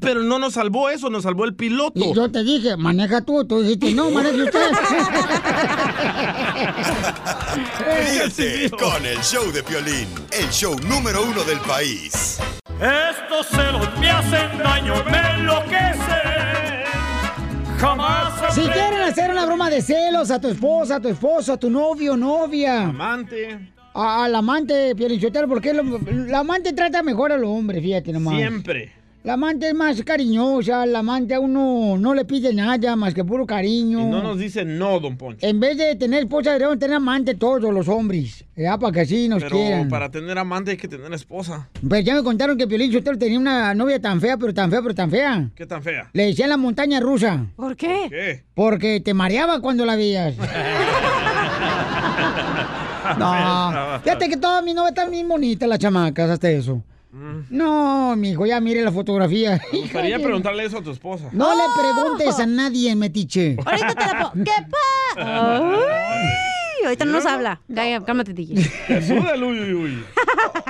Pero no nos salvó eso, nos salvó el piloto. Y yo te dije, maneja tú, tú dijiste, no, maneje usted. (laughs) Ríete con el show de Piolín, el show número uno del país. Estos celos me hacen daño, me enloquecen. Jamás. Si quieren hacer una broma de celos a tu esposa, a tu esposo, a tu novio, novia. Amante. A- Al amante, Pielichotero, porque lo- la amante trata mejor al hombre, fíjate nomás. Siempre. La amante es más cariñosa, la amante a uno no le pide nada más que puro cariño. Y no nos dice no, don Poncho. En vez de tener esposa, deberían tener amante todos los hombres. Ya, para que así nos Pero quieran. para tener amante hay que tener esposa. Pues ya me contaron que Piolín Sotelo tenía una novia tan fea, pero tan fea, pero tan fea. ¿Qué tan fea? Le decían la montaña rusa. ¿Por qué? ¿Qué? Porque te mareaba cuando la veías. (laughs) (laughs) No, fíjate que todas mis novias están bien bonitas, las chamacas, hasta eso. No, mijo, ya mire la fotografía. Me gustaría preguntarle eso a tu esposa. No le preguntes a nadie, metiche. Ahorita te la pongo. ¿Qué (laughs) pa? Ay, ahorita no nos habla. Cállate, cálmate, DJ. Súdalo, uy, uy, uy. (laughs)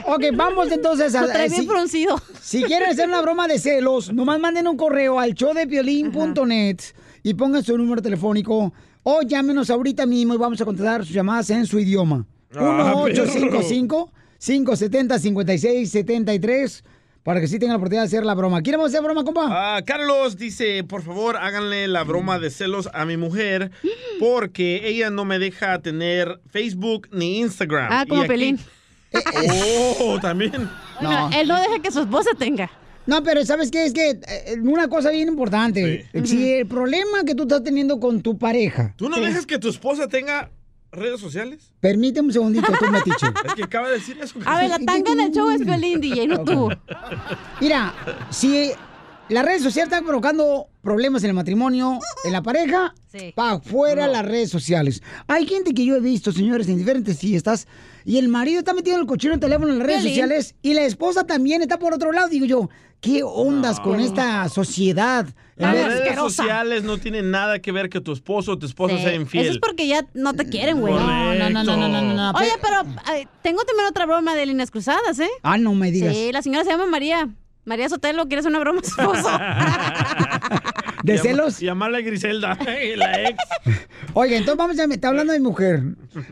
Ok, vamos entonces a... Lo trae bien si- fruncido. Si quieren hacer una broma de celos, nomás manden un correo al showdepiolín.net y pongan su número telefónico o llámenos ahorita mismo y vamos a contestar sus llamadas en su idioma. Ah, 1-855-570-5673 para que sí tengan la oportunidad de hacer la broma. ¿Quieren hacer broma, compa? Ah, Carlos dice, por favor, háganle la broma de celos a mi mujer porque ella no me deja tener Facebook ni Instagram. Ah, como Y aquí- Pelín. (laughs) Oh, también. Bueno, él no deja que su esposa tenga. No, pero ¿sabes qué? Es que eh, una cosa bien importante. Si el problema que tú estás teniendo con tu pareja... ¿Tú no dejas que tu esposa tenga redes sociales? Permíteme un segundito, tú, Metiche. (laughs) Es que acaba de decir eso. A ver, la tanga en el show es Pelín, (laughs) DJ, no tú. Mira, si las redes sociales están provocando problemas en el matrimonio, en la pareja, Sí. para afuera las redes sociales. Hay gente que yo he visto, señores, en diferentes fiestas, y el marido está metido en el cochino el teléfono en las redes Piolín. sociales, y la esposa también está por otro lado. Digo yo, ¿qué ondas con esta sociedad? Las redes sociales no tienen nada que ver que tu esposo o tu esposa Sí. sea infiel. Eso es porque ya no te quieren, güey. No, no, no, no, no, no, no. Oye, pero eh, tengo también otra broma de líneas cruzadas, ¿eh? Ah, no me digas. Sí, la señora se llama María. María Sotelo, ¿quieres una broma esposo? (laughs) ¿De celos? Llamarle a Griselda, (laughs) la ex. Oiga, entonces vamos a... Está hablando de mujer.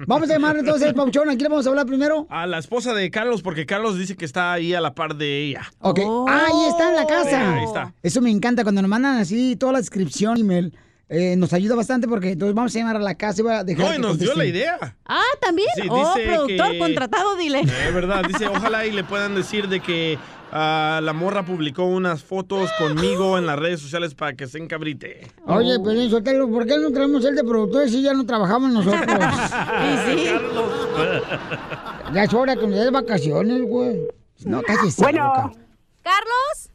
Vamos a llamar entonces, Pauchón. ¿A quién le vamos a hablar primero? A la esposa de Carlos, porque Carlos dice que está ahí a la par de ella. Ok. Ah, ahí está en la casa. Sí, ahí está. Eso me encanta. Cuando nos mandan así toda la descripción, email, eh, nos ayuda bastante porque entonces vamos a llamar a la casa y voy a dejar No, y que nos dio la idea. Ah, también. Sí, oh, productor que- contratado, dile. Es verdad, dice, ojalá y le puedan decir de que ah, la morra publicó unas fotos conmigo en las redes sociales para que se encabrite. Oye, Pelín Sotelo, ¿por qué no traemos el de productor si ya no trabajamos nosotros? (laughs) Y sí. (laughs) ya es hora que nos des vacaciones, güey. No, cállese. Bueno. loca. ¿Carlos?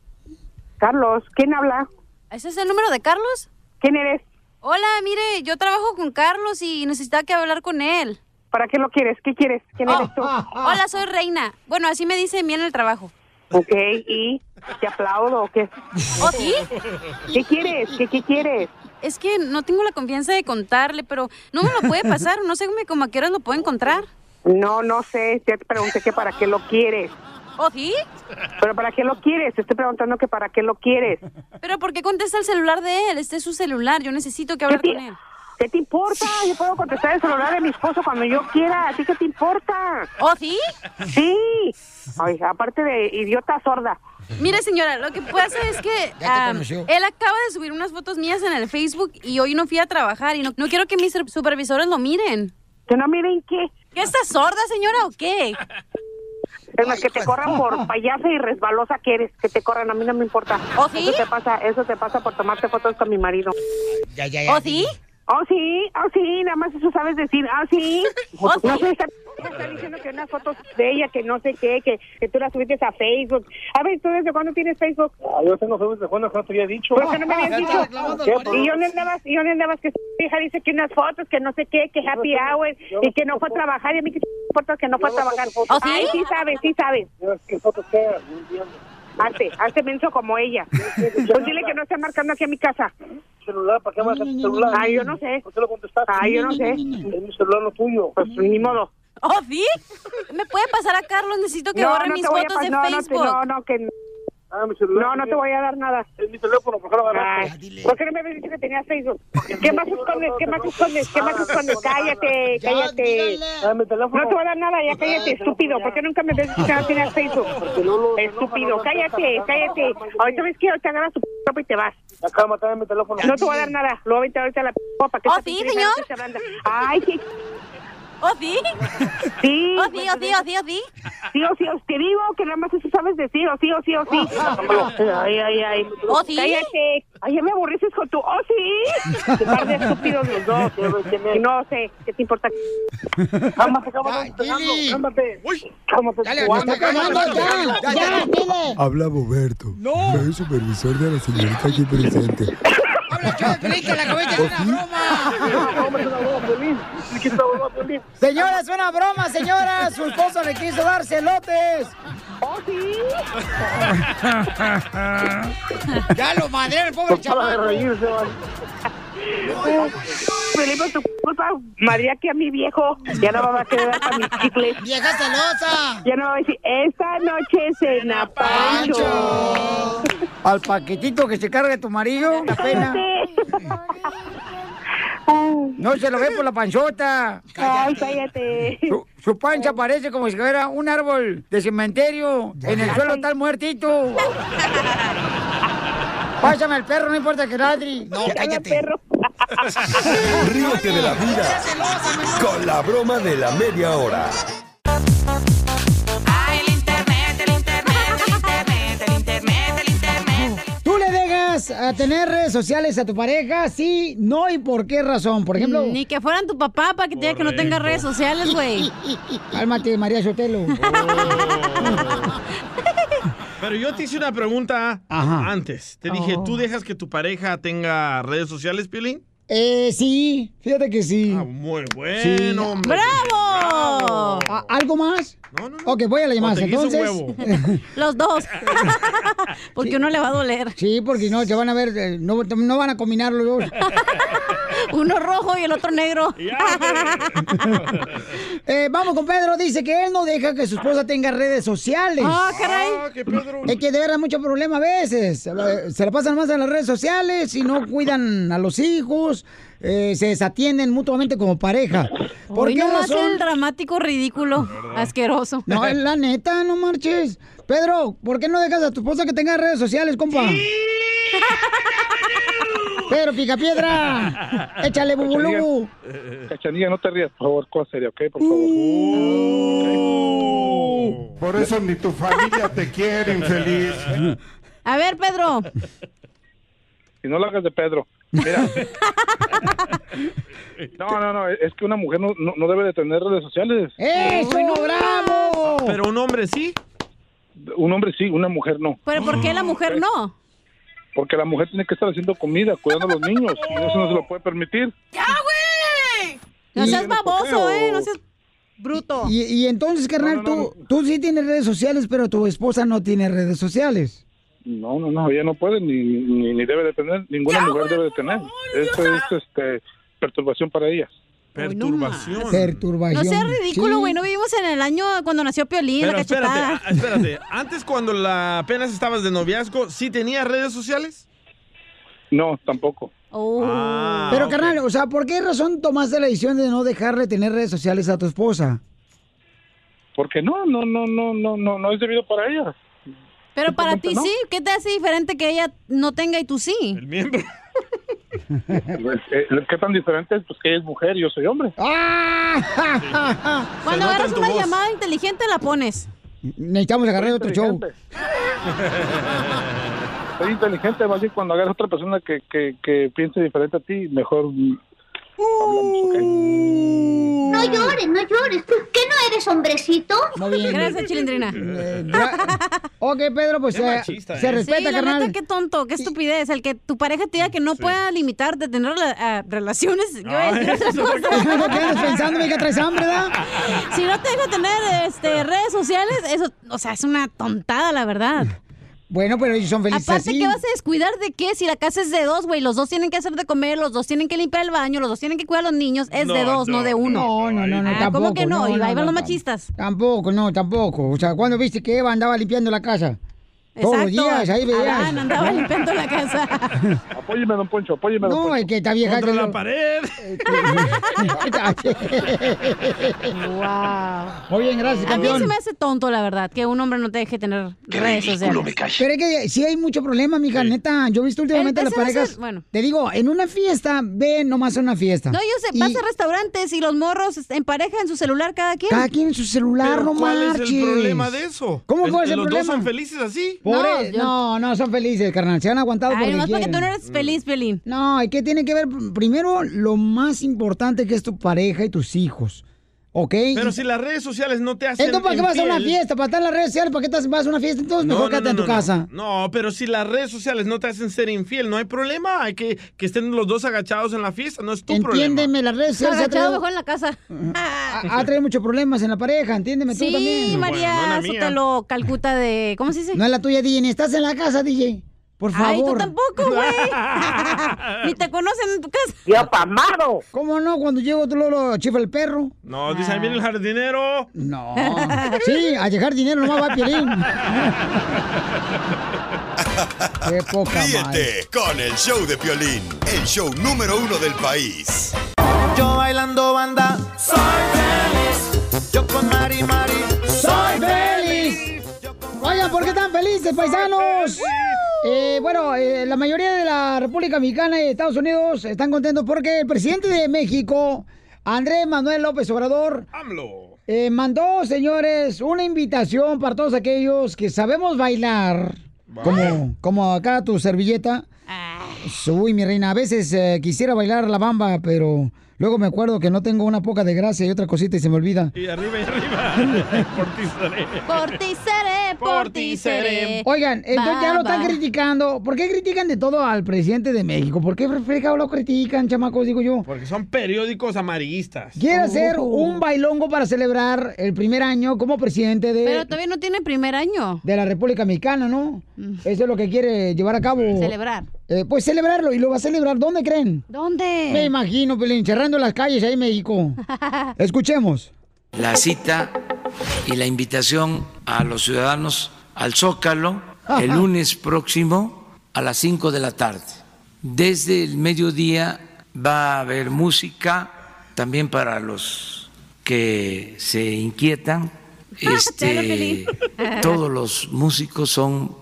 Carlos, ¿quién habla? ¿Ese es el número de Carlos? ¿Quién eres? Hola, mire, yo trabajo con Carlos y necesitaba que hablar con él. ¿Para qué lo quieres? ¿Qué quieres? ¿Quién Oh, eres tú? Hola, soy Reina. Bueno, así me dice mí en el trabajo. Ok, ¿y te aplaudo o qué? ¿Oh, sí? ¿Qué quieres? ¿Qué, qué quieres? Es que no tengo la confianza de contarle, pero no me lo puede pasar. No sé cómo a qué horas lo puedo encontrar. No, no sé. Te pregunté que para qué lo quieres. ¿Oh, sí? ¿Pero para qué lo quieres? Te estoy preguntando que para qué lo quieres. ¿Pero por qué contesta el celular de él? Este es su celular. Yo necesito que hablar ¿Qué con él. ¿Qué te importa? Yo puedo contestar el celular de mi esposo cuando yo quiera. ¿A ti qué te importa? ¿Oh, sí? Sí. Ay, aparte de idiota sorda. Mire, señora, lo que pasa es que él acaba de subir unas fotos mías en el Facebook y hoy no fui a trabajar y no, no quiero que mis supervisores lo miren. ¿Que no miren qué? ¿Qué estás sorda, señora, o qué? Es más, que te corran por payasa y resbalosa que eres. Que te corran, a mí no me importa. ¿Oh, sí? Eso te pasa, eso te pasa por tomarte fotos con mi marido. Ya, ya, ¿Oh, sí? Oh, sí, oh, sí, nada más eso sabes decir. Ah, sí. (laughs) Oh, no sí. sé, está, está diciendo que unas fotos de ella, que no sé qué, que, que tú las subiste a Facebook. A ver, ¿tú desde cuándo tienes Facebook? Ah, yo tengo Facebook de cuando no te había dicho. ¿Por qué no me habías dicho? ¿Y marido. dónde andabas? ¿Y dónde andabas? Que hija dice que unas fotos, que no sé qué, que happy hour, y que no fue a trabajar, y a mí que importa que no fue a trabajar. ¿Oh, sí? Ay, sí sabes, sí sabes. ¿Qué fotos? No entiendo. Hazte, hazte menso como ella. (laughs) Pues dile que no esté marcando aquí a mi casa. celular? ¿Para qué marcas tu celular? Ay, yo no sé. ¿Por qué lo contestaste? Ay, yo no sé. Es mi celular, no tuyo. Pues ni modo. ¿Oh, sí? ¿Me puede pasar a Carlos? Necesito que No, borre no mis a fotos de no, no Facebook. No, no, que Ah, mi celular. no, no te voy a dar nada. Es mi teléfono, ¿por qué lo agarraste? Ay, ¿Por qué no me habías dicho que tenías Facebook? ¿Qué más escondes? ¿Qué más escondes? ¿Qué más escondes? Cállate, cállate. Teléfono. No te voy a dar nada, ya cállate, estúpido. ¿Por qué nunca me habías dicho que no (laughs) tenías Facebook? Estúpido, cállate, cállate. Ahorita ves que ahorita agarras tu p- ropa y te vas. La cama, dame mi teléfono. No te voy a dar nada. Luego vente ahorita a la p- para que ¿Oh, esta sí, pinche señor? Ay, sí. ¿Oh, sí? Sí. ¿Oh, sí, oh, sí, oh, sí, oh, sí? Sí o sí, o- te digo que nada más eso sabes decir, o sí, o sí, o sí. Ay, ay, ay. ¿Oh, sí? Cállate. Ay, ya me aburriste con tu, oh, sí. Qué par de estúpidos los dos. (laughs) No sé, ¿qué te importa? Cálmate, cálmate, cálmate. Cálmate. Dale, ya, ya, dile. Habla Roberto. No. Soy supervisor de la señorita aquí presente. Piolín, que la cabeza es una broma. Señora, es una broma, señora. Su esposo le quiso dar celotes. ¿Oh, sí? ya lo madre, el pobre Para de chaval. reírse, por tu culpa, madre aquí a mi viejo. Ya no me va a quedar para mis chicles. ¡Vieja celosa! Ya no va a decir, esta noche cena Pancho. Al paquetito que se carga tu marido, la pena. No se lo ve por la panzota. Ay, cállate. Su, su pancha parece como si fuera un árbol de cementerio. En el suelo está el muertito. Pásame el perro, no importa que ladri. No, cállate. (laughs) Ríete de la vida con la broma de la media hora. Dejas a tener redes sociales a tu pareja? Sí, no y por qué razón. Por ejemplo. Ni que fueran tu papá para que te diga que no tenga redes sociales, güey. (laughs) Cálmate, María Sotelo. Pero yo te hice una pregunta antes. Te dije, Oh. ¿tú dejas que tu pareja tenga redes sociales, Piolín? Eh, sí, fíjate que sí. Muy Sí. bueno. ¡Bravo! ¿A- ¿Algo más? No, no. Ok, voy a la llamada. Entonces. (laughs) Los dos. (laughs) Porque uno le va a doler. Sí, porque no, se van a ver, eh, no, no van a combinar los dos. (laughs) Uno rojo y el otro negro. (laughs) Eh, vamos con Pedro, dice que él no deja que su esposa tenga redes sociales. Ah, caray. Ah, que Pedro. Es que de verdad mucho problema a veces. Se la- pasan más en las redes sociales y no cuidan a los hijos, eh, se desatienden mutuamente como pareja. ¿Por Hoy qué nomás razón? el dramático ridículo. Asqueroso. No, es la neta, no marches. Pedro, ¿por qué no dejas a tu esposa que tenga redes sociales, compa? Pedro, pica piedra. (laughs) Échale bubulubu. Cachanilla, no te rías, por favor, cosa seria, ¿ok? Por favor. Por eso ni tu familia te quiere, infeliz. (laughs) A ver, Pedro. Y no lo hagas de Pedro. Mira. (laughs) No, no, no, es que una mujer no, no, no debe de tener redes sociales. ¡Eso, bravo! Pero un hombre sí. Un hombre sí, una mujer no. ¿Pero por qué la mujer no? Porque la mujer tiene que estar haciendo comida, cuidando a los niños. Y eso no se lo puede permitir. No Y- seas baboso. ¿eh? No seas bruto. Y, y entonces, carnal, tú, tú sí tienes redes sociales, pero tu esposa no tiene redes sociales. No, no, no, ella no puede ni, ni, ni debe de tener, ninguna mujer debe de tener. Eso es este, perturbación para ella. Perturbación. Perturbación. No seas ridículo, Sí. güey. No vivimos en el año cuando nació Piolín, Pero la cachetada. espérate, espérate. (laughs) Antes, cuando la, apenas estabas de noviazgo, ¿sí tenía redes sociales? No, tampoco. Oh. Ah, Pero, ok. carnal, o sea, ¿por qué razón tomaste la decisión de no dejarle tener redes sociales a tu esposa? Porque no, no, no, no, no, no, no es debido para ella. Pero para ti no. sí. ¿Qué te hace diferente que ella no tenga y tú sí? El miembro. (laughs) Pues, eh, ¿Qué tan diferente es? Pues que ella es mujer y yo soy hombre. ¡Ah! (laughs) Cuando agarras una voz. llamada inteligente la pones. Necesitamos agarrar otro show. (laughs) Soy inteligente, más bien cuando agarras otra persona que, que, que piense diferente a ti, mejor hablamos, ¿ok? No llores, no llores. ¿Tú qué no eres hombrecito? Muy bien. Gracias, Chilindrina. Eh, ok, Pedro, pues Qué eh, machista, se ¿eh? respeta, sí, la carnal. neta, qué tonto, qué estupidez. El que tu pareja te diga que no pueda limitarte, tener rela- ah, relaciones. Yo a decir otra cosa. fue- ¿Qué andas pensando, mija? ¿Traes hambre, da? Si no te deja tener este, redes sociales, eso, o sea, es una tontada, la verdad. Bueno, pero ellos son felices Aparte, así. ¿qué vas a descuidar de qué? Si la casa es de dos, güey, los dos tienen que hacer de comer, los dos tienen que limpiar el baño, los dos tienen que cuidar a los niños, es de dos, no, no, de uno. No, no, no, no, Ah, tampoco. ¿Cómo que no? y ahí van los machistas. Tampoco, no, tampoco. O sea, ¿cuándo viste que Eva andaba limpiando la casa? Todos los días, ahí veías. Adán andaba limpiando la casa. (laughs) Apóyeme, don Poncho, apóyeme, don No, Poncho. es que está vieja. Contra la lo- pared. (laughs) wow. (laughs) Muy bien, gracias, A mí se me hace tonto, la verdad, que un hombre no te deje tener redes sociales. Pero es que sí hay mucho problema, mija, neta. Yo he visto últimamente El- las ese parejas. bueno. Te digo, en una fiesta, ve nomás a una fiesta. No, yo sé, Y vas a restaurantes y los morros en pareja en su celular cada quien. Cada quien en su celular, Pero no ¿Cuál marches. es el problema de eso? ¿Cómo ¿Es- cuál es el ¿Los problema? dos son felices así? Por No, no, no, son felices, carnal. Se han aguantado Ay, porque nomás porque tú no eres feliz, Pelín. No, ¿y qué tiene que ver? Primero, lo más importante que es tu pareja y tus hijos. ¿Ok? Pero si las redes sociales no te hacen Entonces, ¿para qué vas a una fiesta? ¿Para estar en las redes sociales? ¿Para qué te vas a una fiesta? Entonces, No, mejor no, quédate no, en tu casa. No, pero si las redes sociales no te hacen ser infiel, no hay problema. Hay que que estén los dos agachados en la fiesta, no es tu problema. Entiéndeme, las redes sociales ha Agachado traído, mejor en la casa. (laughs) ha, ha traído muchos problemas en la pareja, entiéndeme tú Sí, también. María Sotelo, Calcuta de... ¿Cómo se dice? No es la tuya, DJ, ni estás en la casa, DJ. Por favor. Ay, tú tampoco, güey. (laughs) Ni te conocen en tu casa. ¡Ya pamado! ¿Cómo no? Cuando llego tú lo chifla el perro. No, dice, ahí viene el jardinero. No. (laughs) Sí, a dejar dinero nomás va Piolín. (laughs) Qué poca Ríete con el show de Piolín, el show número uno del país. Yo bailando banda, soy feliz. Yo con Mari Mari, ¡Soy feliz! Oigan, ¿por qué están felices, paisanos? Eh, bueno, eh, la mayoría de la República Mexicana y Estados Unidos están contentos porque el presidente de México, Andrés Manuel López Obrador, eh, mandó, señores, una invitación para todos aquellos que sabemos bailar, como, como acá tu servilleta. Uy, mi reina, a veces eh, quisiera bailar la bamba, pero luego me acuerdo que no tengo una poca de gracia y otra cosita y se me olvida. Y arriba y arriba. (laughs) Por ti seré. Por ti seré, por ti seré. Oigan, entonces ya lo están criticando. ¿Por qué critican de todo al presidente de México? ¿Por qué fregado lo critican, chamacos, digo yo? Porque son periódicos amarillistas. Quiere hacer un bailongo para celebrar el primer año como presidente de, Pero todavía no tiene primer año. de la República Mexicana, ¿no? Eso es lo que quiere llevar a cabo. Celebrar. Eh, pues celebrarlo. ¿Y lo va a celebrar? ¿Dónde creen? ¿Dónde? Me imagino, Pelín, cerrando las calles ahí en México. (laughs) Escuchemos. La cita y la invitación a los ciudadanos al Zócalo el lunes próximo a las 5 de la tarde. Desde el mediodía va a haber música también para los que se inquietan. Este, (laughs) todos los músicos son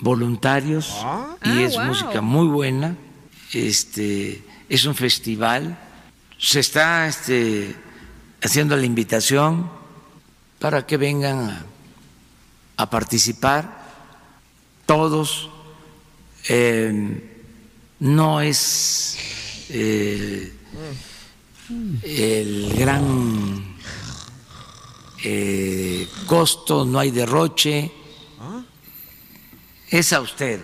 voluntarios y Ah, es música muy buena. Este, es un festival. Se está este, haciendo la invitación para que vengan a, a participar todos. Eh, no es eh, el gran eh, costo, no hay derroche. Es a usted.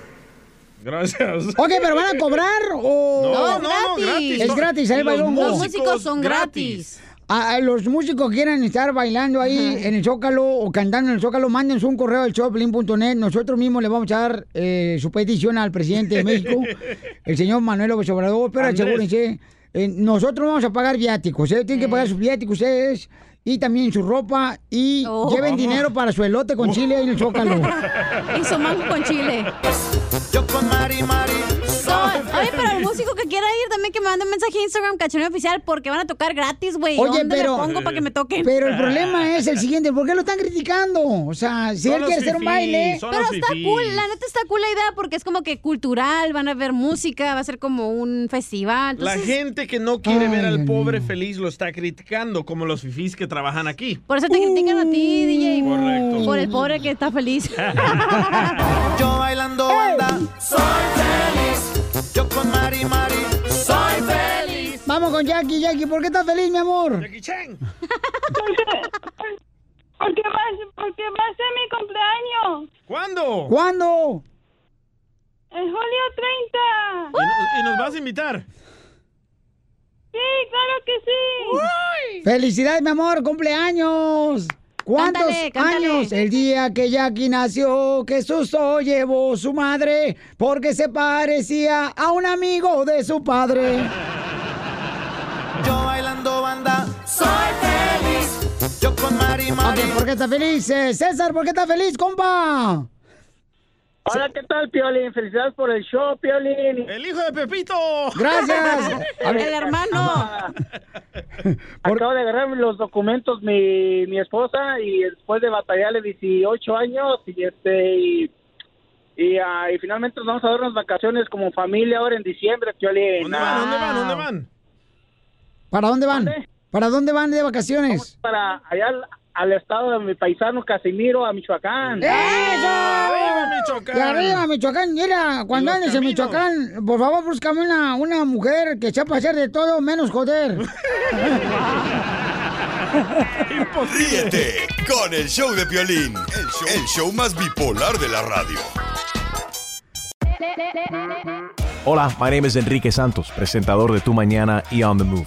Gracias. Ok, pero ¿van a cobrar o...? No, no, no, gratis. Es gratis, ahí músicos Los músicos son gratis. A, los músicos que quieran estar bailando ahí en el Zócalo o cantando en el Zócalo, mándenos un correo al showplin.net. Nosotros mismos le vamos a dar eh, su petición al presidente de (laughs) México, el señor Manuel López Obrador, pero asegúrense, eh, nosotros vamos a pagar viáticos, ¿eh? tienen que pagar sus viáticos ustedes y también su ropa y Oh. lleven dinero para su elote con chile en el Zócalo. (laughs) Y su mango con chile. Yo con Mari Mari, Soy- Oye, pero el músico que quiera ir también que me mande un mensaje a Instagram, cachaneo oficial, porque van a tocar gratis, güey. Oye, ¿Dónde pero. me pongo para que me toquen? Pero el problema es el siguiente: ¿por qué lo están criticando? O sea, si Son él quiere hacer un fifís, baile. Pero está cool, la neta está cool la idea porque es como que cultural, van a ver música, va a ser como un festival. La Entonces, gente que no quiere ver al pobre feliz lo está criticando, como los fifís que trabajan aquí. Por eso te critican a ti, DJ. Correcto. Por el pobre que está feliz. (laughs) yo bailando banda, soy feliz. Yo con Mari Mari, soy feliz. Vamos con Jackie, Jackie, ¿por qué estás feliz, mi amor? Jackie Chan. (laughs) Porque va, a- porque va a ser mi cumpleaños. ¿Cuándo? ¿Cuándo? En julio 30. ¿Y, no- y nos vas a invitar? Sí, claro que sí. ¡Felicidades, mi amor! ¡Cumpleaños! ¿Cuántos Cántale, cántale. años? El día que Jackie nació, que susto llevó su madre, porque se parecía a un amigo de su padre. Yo bailando banda, soy feliz. Yo con Mari Mari. ¿por qué estás feliz? Eh, César, ¿por qué estás feliz, compa? Hola, ¿qué tal, Piolín? Felicidades por el show, Piolín. ¡El hijo de Pepito! Gracias. (laughs) El hermano. (laughs) Acabo de agarrar los documentos mi, mi esposa y después de batallarle 18 años y este y, y, ah, y finalmente nos vamos a dar unas vacaciones como familia ahora en diciembre, Piolín. ¿Dónde van? ¿Dónde van? ¿Dónde van? ¿Para dónde van? ¿Para dónde van de vacaciones? Para allá al, estado de mi paisano Casimiro, a Michoacán. ¡Eso! ¡Arriba, Michoacán! arriba, Michoacán! Mira, cuando andes en. Michoacán, por favor, búscame una, una mujer que sepa hacer de todo menos joder. (laughs) Ríete con el show de Piolín, el show, el show más bipolar de la radio. Hola, my name is Enrique Santos, presentador de Tu Mañana y On the Move.